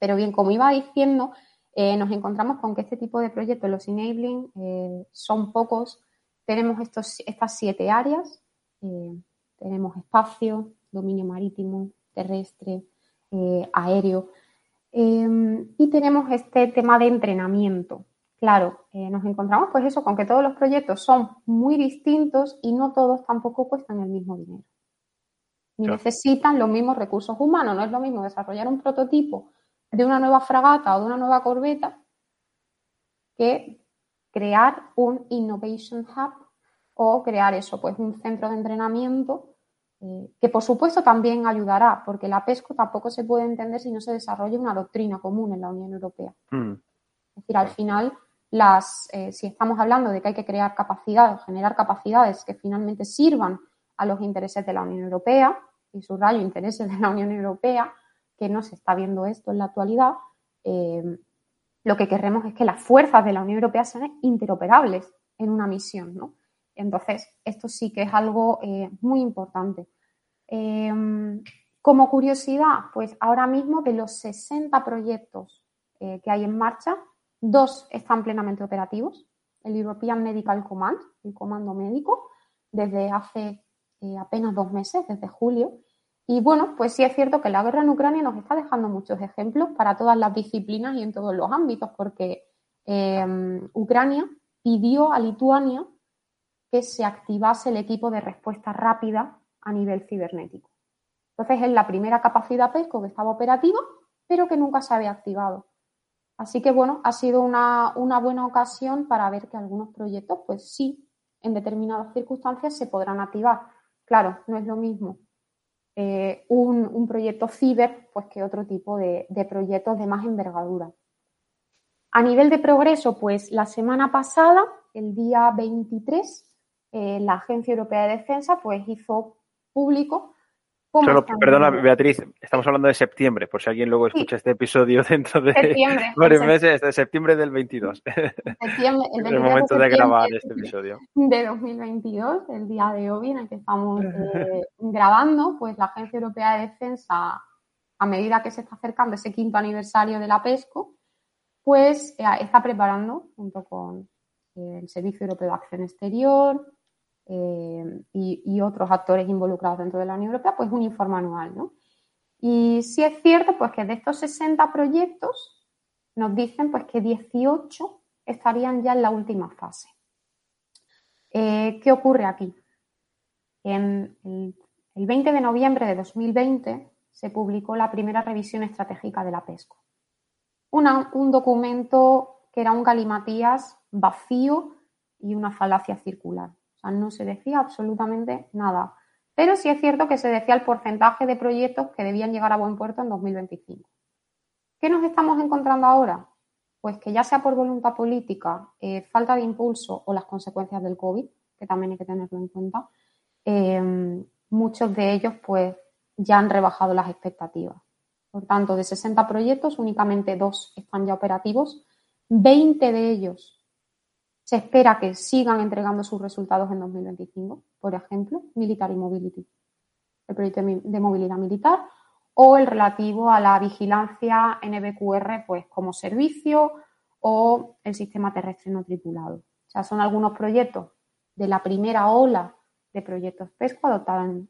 Pero bien, como iba diciendo, eh, nos encontramos con que este tipo de proyectos, los enabling, eh, son pocos. Tenemos estos, estas siete áreas. Eh, tenemos espacio, dominio marítimo, terrestre, aéreo. Y tenemos este tema de entrenamiento. Claro, eh, nos encontramos pues eso, con que todos los proyectos son muy distintos y no todos tampoco cuestan el mismo dinero. Ni necesitan los mismos recursos humanos. No es lo mismo desarrollar un prototipo de una nueva fragata o de una nueva corbeta que crear un Innovation Hub o crear eso, pues un centro de entrenamiento eh, que por supuesto también ayudará, porque la PESCO tampoco se puede entender si no se desarrolla una doctrina común en la Unión Europea. Mm. Es decir, al final, las, eh, si estamos hablando de que hay que crear capacidades, generar capacidades que finalmente sirvan a los intereses de la Unión Europea, y subrayo intereses de la Unión Europea, que no se está viendo esto en la actualidad, eh, lo que queremos es que las fuerzas de la Unión Europea sean interoperables en una misión, ¿no? Entonces, esto sí que es algo eh, muy importante. Em, como curiosidad, pues ahora mismo de los 60 proyectos que hay en marcha, dos están plenamente operativos. El European Medical Command, el comando médico, desde hace eh, apenas dos meses, desde julio. Y bueno, pues sí es cierto que la guerra en Ucrania nos está dejando muchos ejemplos para todas las disciplinas y en todos los ámbitos, porque em, Ucrania pidió a Lituania que se activase el equipo de respuesta rápida a nivel cibernético. Entonces es la primera capacidad PESCO que estaba operativa, pero que nunca se había activado. Así que bueno, ha sido una, buena ocasión para ver que algunos proyectos, pues sí, en determinadas circunstancias se podrán activar. Claro, no es lo mismo eh, un, proyecto ciber pues que otro tipo de, de proyectos de más envergadura. A nivel de progreso, pues la semana pasada, el día 23, eh, la Agencia Europea de Defensa pues hizo público Solo, perdona, Beatriz, estamos hablando de septiembre, por si alguien luego escucha este episodio dentro de varios meses, de septiembre del 22. Septiembre, el, el momento de, grabar este episodio. De 2022, el día de hoy en el que estamos eh, grabando, pues la Agencia Europea de Defensa, a medida que se está acercando ese quinto aniversario de la PESCO, pues eh, está preparando, junto con el Servicio Europeo de Acción Exterior, eh, y, otros actores involucrados dentro de la Unión Europea, pues un informe anual, ¿no? Y sí es cierto, pues que de estos 60 proyectos nos dicen pues que 18 estarían ya en la última fase. Eh, ¿Qué ocurre aquí? En el, 20 de noviembre de 2020 se publicó la primera revisión estratégica de la PESCO. un documento que era un galimatías vacío y una falacia circular no se decía absolutamente nada. Pero sí es cierto que se decía el porcentaje de proyectos que debían llegar a buen puerto en 2025. ¿Qué nos estamos encontrando ahora? Pues que ya sea por voluntad política, eh, falta de impulso o las consecuencias del COVID, que también hay que tenerlo en cuenta, eh, muchos de ellos pues ya han rebajado las expectativas. Por tanto, de 60 proyectos, únicamente dos están ya operativos, 20 de ellos se espera que sigan entregando sus resultados en 2025, por ejemplo, Military Mobility, el proyecto de movilidad militar, o el relativo a la vigilancia NBQR pues, como servicio o el sistema terrestre no tripulado. O sea, son algunos proyectos de la primera ola de proyectos PESCO adoptada en,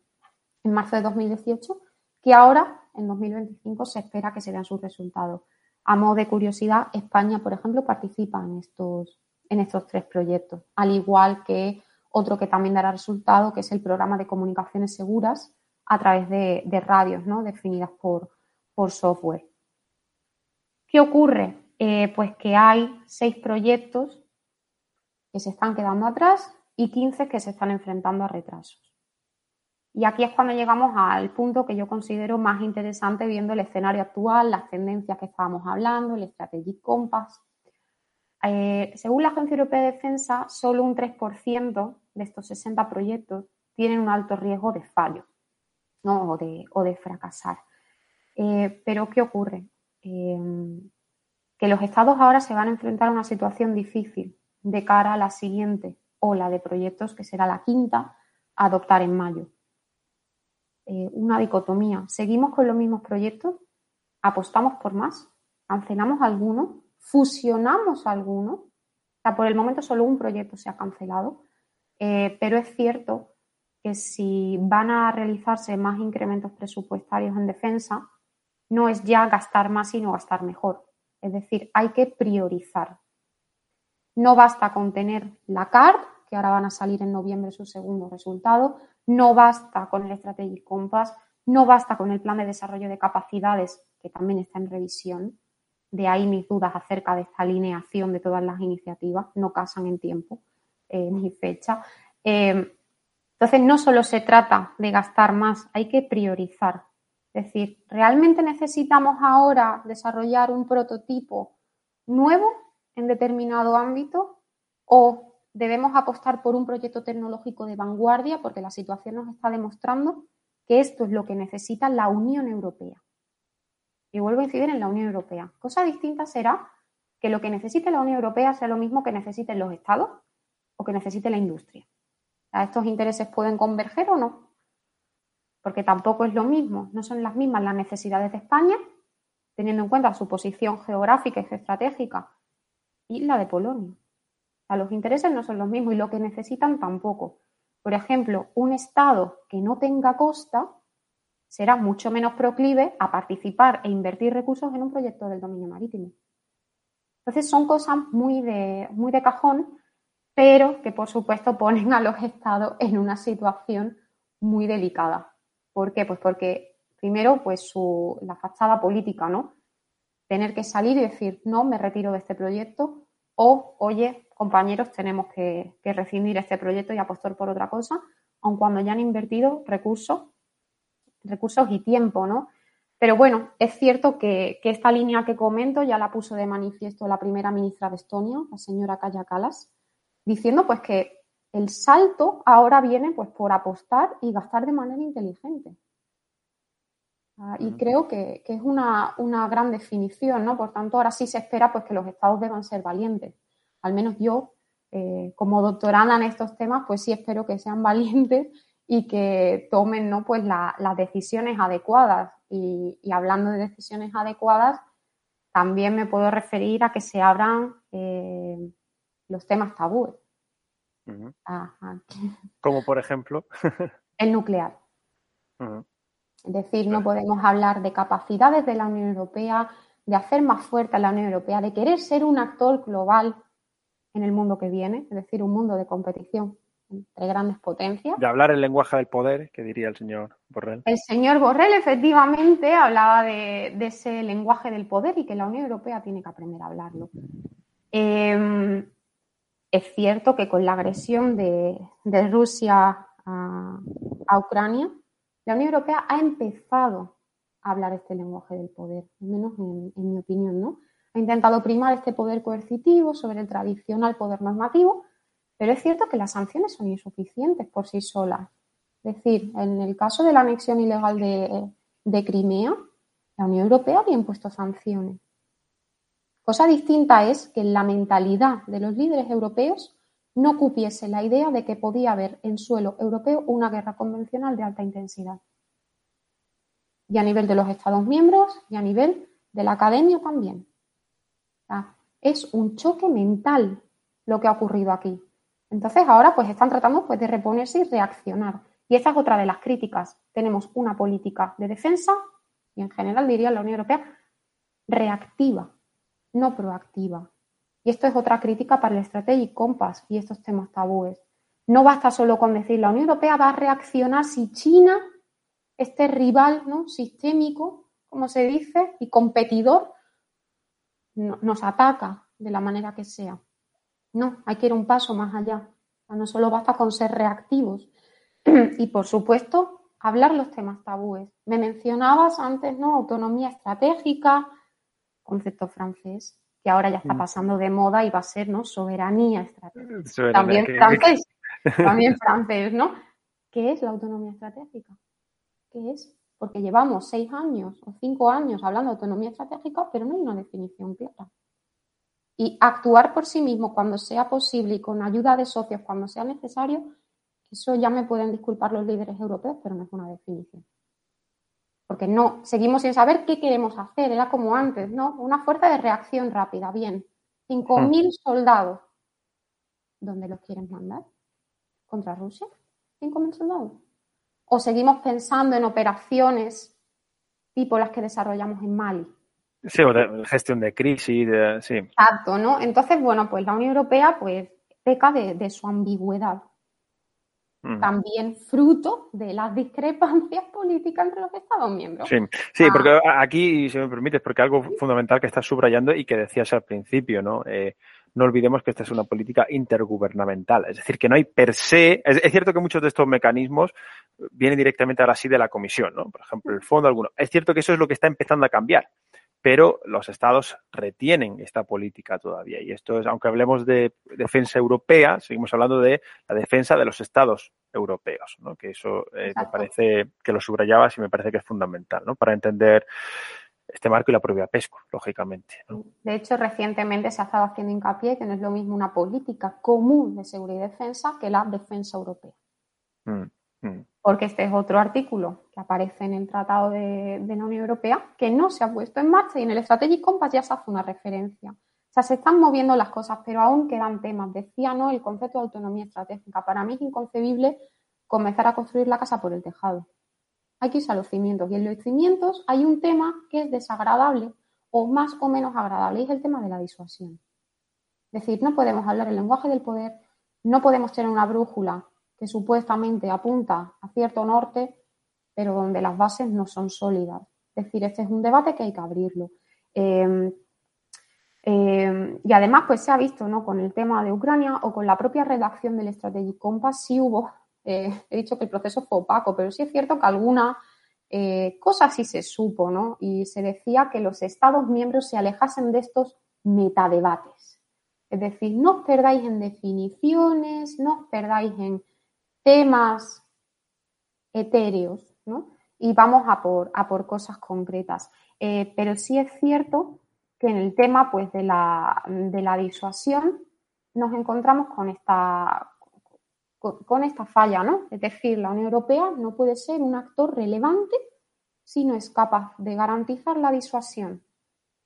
en marzo de 2018, que ahora, en 2025, se espera que se vean sus resultados. A modo de curiosidad, España, por ejemplo, participa en estos en estos tres proyectos, al igual que otro que también dará resultado, que es el programa de comunicaciones seguras a través de, radios ¿no? definidas por, por, software. ¿Qué ocurre? Eh, pues que hay seis proyectos que se están quedando atrás y 15 que se están enfrentando a retrasos. Y aquí es cuando llegamos al punto que yo considero más interesante viendo el escenario actual, las tendencias que estábamos hablando, el Strategic Compass, eh, según la Agencia Europea de Defensa, solo un 3% de estos 60 proyectos tienen un alto riesgo de fallo o, de, fracasar. Eh, pero, ¿qué ocurre? Eh, que los estados ahora se van a enfrentar a una situación difícil de cara a la siguiente ola de proyectos, que será la quinta, a adoptar en mayo. una dicotomía. ¿Seguimos con los mismos proyectos? ¿Apostamos por más? ¿Cancelamos algunos? Fusionamos algunos. por el momento solo un proyecto se ha cancelado, eh, pero es cierto que si van a realizarse más incrementos presupuestarios en defensa, no es ya gastar más, sino gastar mejor. Es decir, hay que priorizar. No basta con tener la CART, que ahora van a salir en noviembre su segundo resultado, no basta con el Strategic Compass, no basta con el plan de desarrollo de capacidades, que también está en revisión, de ahí mis dudas acerca de esta alineación de todas las iniciativas, no casan en tiempo eh, ni fecha. Eh, entonces, no solo se trata de gastar más, hay que priorizar. Es decir, ¿realmente necesitamos ahora desarrollar un prototipo nuevo en determinado ámbito o debemos apostar por un proyecto tecnológico de vanguardia porque la situación nos está demostrando que esto es lo que necesita la Unión Europea. Y vuelvo a incidir en la Unión Europea. Cosa distinta será que lo que necesite la Unión Europea sea lo mismo que necesiten los estados o que necesite la industria. ¿Estos intereses pueden converger o no? Porque tampoco es lo mismo, no son las mismas las necesidades de España, teniendo en cuenta su posición geográfica y estratégica, y la de Polonia. los intereses no son los mismos y lo que necesitan tampoco. Por ejemplo, un Estado que no tenga costa será mucho menos proclive a participar e invertir recursos en un proyecto del dominio marítimo. Entonces son cosas muy de, muy de cajón, pero que por supuesto ponen a los estados en una situación muy delicada. ¿Por qué? Pues porque primero, pues la fachada política, ¿no? Tener que salir y decir, no, me retiro de este proyecto, o, oye, compañeros, tenemos que, rescindir este proyecto y apostar por otra cosa, aun cuando ya han invertido recursos, recursos y tiempo, ¿no? Pero bueno, es cierto que, esta línea que comento ya la puso de manifiesto la primera ministra de Estonia, la señora Kaya Kalas, diciendo pues que el salto ahora viene pues por apostar y gastar de manera inteligente. Ah, y creo que, es una, gran definición, ¿no? Por tanto, ahora sí se espera pues, que los estados deban ser valientes. Al menos yo, eh, como doctoranda en estos temas, pues sí espero que sean valientes y que tomen ¿no? pues las decisiones adecuadas. Y, hablando de decisiones adecuadas, también me puedo referir a que se abran eh, los temas tabúes. Como por ejemplo. El nuclear. Es decir, no podemos hablar de capacidades de la Unión Europea, de hacer más fuerte a la Unión Europea, de querer ser un actor global en el mundo que viene, es decir, un mundo de competición entre grandes potencias. De hablar el lenguaje del poder, que diría el señor Borrell. El señor Borrell efectivamente hablaba de, ese lenguaje del poder y que la Unión Europea tiene que aprender a hablarlo. Em, es cierto que con la agresión de, Rusia a Ucrania, la Unión Europea ha empezado a hablar este lenguaje del poder, al menos en, mi opinión, ¿no? Ha intentado primar este poder coercitivo sobre el tradicional poder normativo, pero es cierto que las sanciones son insuficientes por sí solas. Es decir, en el caso de la anexión ilegal de, Crimea, la Unión Europea había impuesto sanciones. Cosa distinta es que la mentalidad de los líderes europeos no cupiese la idea de que podía haber en suelo europeo una guerra convencional de alta intensidad. Y a nivel de los Estados miembros y a nivel de la academia también. es un choque mental lo que ha ocurrido aquí. Entonces ahora pues están tratando pues, de reponerse y reaccionar. Y esa es otra de las críticas. Tenemos una política de defensa y en general diría la Unión Europea reactiva, no proactiva. Y esto es otra crítica para el Strategic Compass y estos temas tabúes. No basta solo con decir la Unión Europea va a reaccionar si China, este rival ¿no? sistémico, como se dice, y competidor, nos ataca de la manera que sea. No, hay que ir un paso más allá. no solo basta con ser reactivos. y por supuesto, hablar los temas tabúes. Me mencionabas antes, ¿no? Autonomía estratégica, concepto francés que ahora ya está mm. pasando de moda y va a ser, ¿no? Soberanía estratégica. también francés, también francés, ¿no? ¿Qué es la autonomía estratégica? ¿Qué es? Porque llevamos seis años o cinco años hablando de autonomía estratégica, pero no hay una definición clara. Y actuar por sí mismo cuando sea posible y con ayuda de socios cuando sea necesario, eso ya me pueden disculpar los líderes europeos, pero no es una definición porque no, seguimos sin saber qué queremos hacer, era como antes, ¿no? Una fuerza de reacción rápida, bien. 5.000 hmm. soldados. ¿Dónde los quieren mandar? ¿Contra Rusia? ¿5.000 soldados? ¿O seguimos pensando en operaciones tipo las que desarrollamos en Mali? Sí, o de gestión de crisis, sí. Exacto, ¿no? Entonces, bueno, pues la Unión Europea pues peca de su ambigüedad. Mm. también fruto de las discrepancias políticas entre los Estados miembros. Sí, sí ah. porque aquí, si me permites, porque algo fundamental que estás subrayando y que decías al principio, ¿no? Eh, no olvidemos que esta es una política intergubernamental, es decir, que no hay per se, es, cierto que muchos de estos mecanismos vienen directamente ahora sí de la Comisión, ¿no? Por ejemplo, el fondo alguno. Es cierto que eso es lo que está empezando a cambiar pero los estados retienen esta política todavía. Y esto es, aunque hablemos de defensa europea, seguimos hablando de la defensa de los estados europeos, ¿no? Que eso me parece que lo subrayabas y me parece que es fundamental, ¿no? Para entender este marco y la propia PESCO, lógicamente. De hecho, recientemente se ha estado haciendo hincapié que no es lo mismo una política común de seguridad y defensa que la defensa europea. Mm, mm. Porque este es otro artículo que aparece en el Tratado de, la Unión Europea que no se ha puesto en marcha y en el Strategic Compass ya se hace una referencia. O sea, se están moviendo las cosas, pero aún quedan temas. Decía, ¿no? El concepto de autonomía estratégica. Para mí es inconcebible comenzar a construir la casa por el tejado hay que irse a los cimientos. Y en los cimientos hay un tema que es desagradable o más o menos agradable, y es el tema de la disuasión. Es decir, no podemos hablar el lenguaje del poder, no podemos tener una brújula que supuestamente apunta a cierto norte, pero donde las bases no son sólidas. Es decir, este es un debate que hay que abrirlo. Em, em, y además, pues se ha visto, ¿no? Con el tema de Ucrania o con la propia redacción del Strategic Compass, sí hubo eh, he dicho que el proceso fue opaco, pero sí es cierto que alguna eh, cosa sí se supo, ¿no? Y se decía que los Estados miembros se alejasen de estos metadebates. Es decir, no os perdáis en definiciones, no os perdáis en temas etéreos, ¿no? Y vamos a por, a por cosas concretas. Eh, pero sí es cierto que en el tema pues, de, la, de la disuasión nos encontramos con esta, con, esta falla, ¿no? Es decir, la Unión Europea no puede ser un actor relevante si no es capaz de garantizar la disuasión.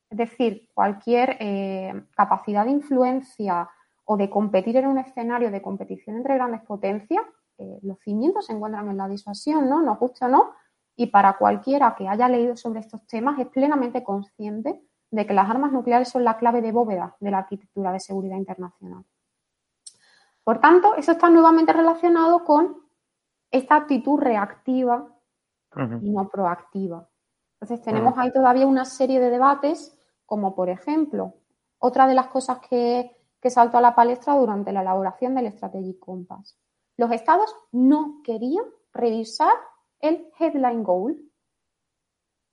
Es decir, cualquier eh, capacidad de influencia o de competir en un escenario de competición entre grandes potencias, eh, los cimientos se encuentran en la disuasión, ¿no? Nos gusta o no. Y para cualquiera que haya leído sobre estos temas es plenamente consciente de que las armas nucleares son la clave de bóveda de la arquitectura de seguridad internacional. Por tanto, eso está nuevamente relacionado con esta actitud reactiva y no proactiva. Entonces, tenemos ahí todavía una serie de debates, como por ejemplo, otra de las cosas que, que saltó a la palestra durante la elaboración del Strategic Compass. Los estados no querían revisar el headline goal.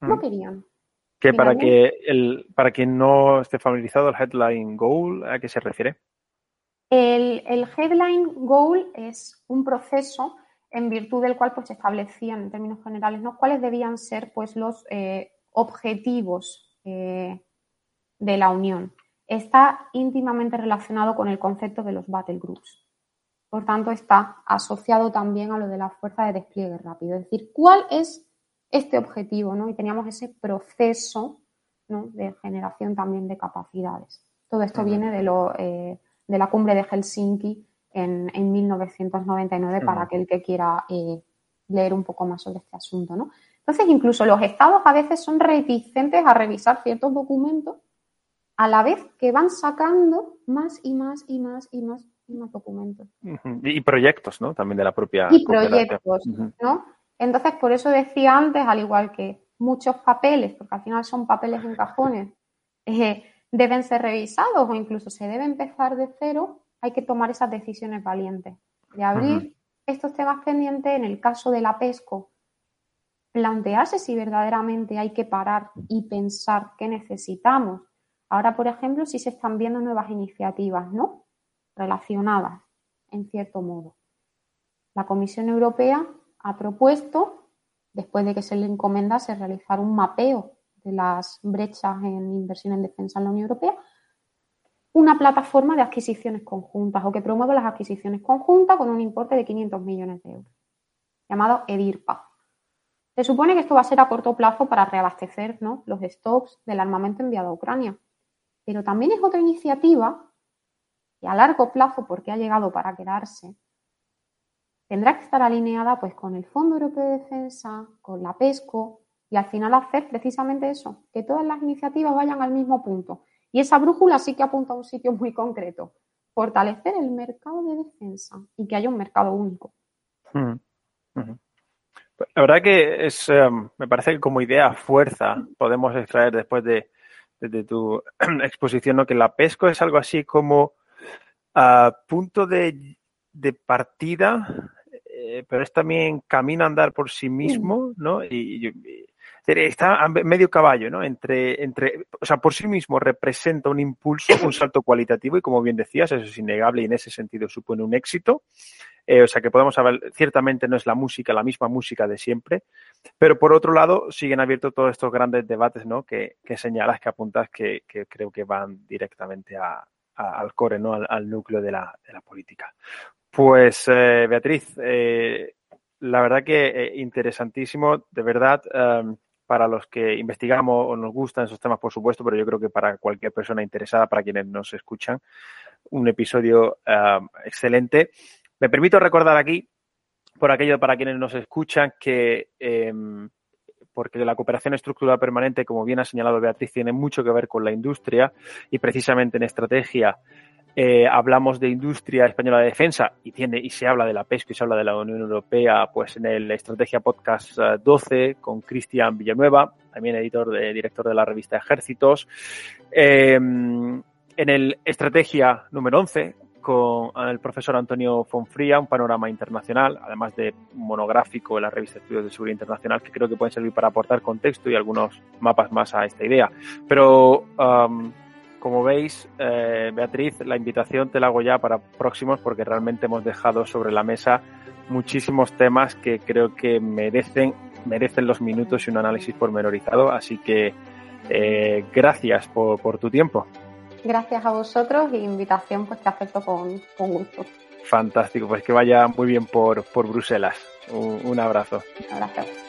No querían. Que para que el, para quien no esté familiarizado, el headline goal, ¿a qué se refiere? El, headline goal es un proceso en virtud del cual pues, se establecían en términos generales ¿no? cuáles debían ser pues, los eh, objetivos eh, de la Unión. Está íntimamente relacionado con el concepto de los battle groups. Por tanto, está asociado también a lo de la fuerza de despliegue rápido. Es decir, ¿cuál es este objetivo? ¿no? Y teníamos ese proceso de generación también de capacidades. Todo esto viene de lo eh, de la cumbre de Helsinki en, 1999 para aquel que quiera eh, leer un poco más sobre este asunto. ¿no? Entonces, incluso los estados a veces son reticentes a revisar ciertos documentos a la vez que van sacando más y más y más y más y más documentos. Y proyectos, ¿no? También de la propia. Y proyectos, ¿no? Entonces, por eso decía antes, al igual que muchos papeles, porque al final son papeles en cajones, eh, deben ser revisados o incluso se debe empezar de cero, hay que tomar esas decisiones valientes de abrir estos temas pendientes. En el caso de la PESCO, plantearse si verdaderamente hay que parar y pensar qué necesitamos. Ahora, por ejemplo, si se están viendo nuevas iniciativas, ¿no? Relacionadas, en cierto modo. La Comisión Europea ha propuesto, después de que se le encomendase realizar un mapeo de las brechas en inversión en defensa en la Unión Europea, una plataforma de adquisiciones conjuntas o que promueva las adquisiciones conjuntas con un importe de 500 millones de euros, llamado EDIRPA. Se supone que esto va a ser a corto plazo para reabastecer los stocks del armamento enviado a Ucrania. Pero también es otra iniciativa y a largo plazo, porque ha llegado para quedarse, tendrá que estar alineada pues, con el Fondo Europeo de Defensa, con la PESCO, y al final hacer precisamente eso, que todas las iniciativas vayan al mismo punto. Y esa brújula sí que apunta a un sitio muy concreto, fortalecer el mercado de defensa y que haya un mercado único. Mm, la verdad que es, em, me parece que como idea fuerza podemos extraer después de, tu exposición que la PESCO es algo así como punto de, partida, eh, pero es también camino a andar por sí mismo, ¿no? y, está a medio caballo, ¿no? Entre, entre, o sea, por sí mismo representa un impulso, un salto cualitativo y como bien decías, eso es innegable y en ese sentido supone un éxito. Eh, o sea que podemos hablar, ciertamente no es la música, la misma música de siempre, pero por otro lado siguen abiertos todos estos grandes debates, ¿no? Que, que señalas, que apuntas, que, que creo que van directamente a, al core, ¿no? Al, núcleo de la, de la, política. Pues, eh, Beatriz, eh, la verdad que eh, interesantísimo, de verdad, um, para los que investigamos o nos gustan esos temas, por supuesto, pero yo creo que para cualquier persona interesada, para quienes nos escuchan, un episodio um, excelente. Me permito recordar aquí, por aquello para quienes nos escuchan, que um, porque la cooperación estructural permanente, como bien ha señalado Beatriz, tiene mucho que ver con la industria y precisamente en estrategia eh, hablamos de industria española de defensa y tiene y se habla de la pesca y se habla de la Unión Europea, pues en el Estrategia Podcast 12 eh, con Cristian Villanueva, también editor de, director de la revista Ejércitos. Eh, en el Estrategia número 11 con el profesor Antonio Fonfría, un panorama internacional, además de monográfico en la revista Estudios de Seguridad Internacional, que creo que pueden servir para aportar contexto y algunos mapas más a esta idea. Pero um, como veis, eh, Beatriz, la invitación te la hago ya para próximos porque realmente hemos dejado sobre la mesa muchísimos temas que creo que merecen, merecen los minutos y un análisis pormenorizado. Así que eh, gracias por, por, tu tiempo. Gracias a vosotros y invitación pues que acepto con, con gusto. Fantástico, pues que vaya muy bien por, por Bruselas. Un, un abrazo. Un abrazo.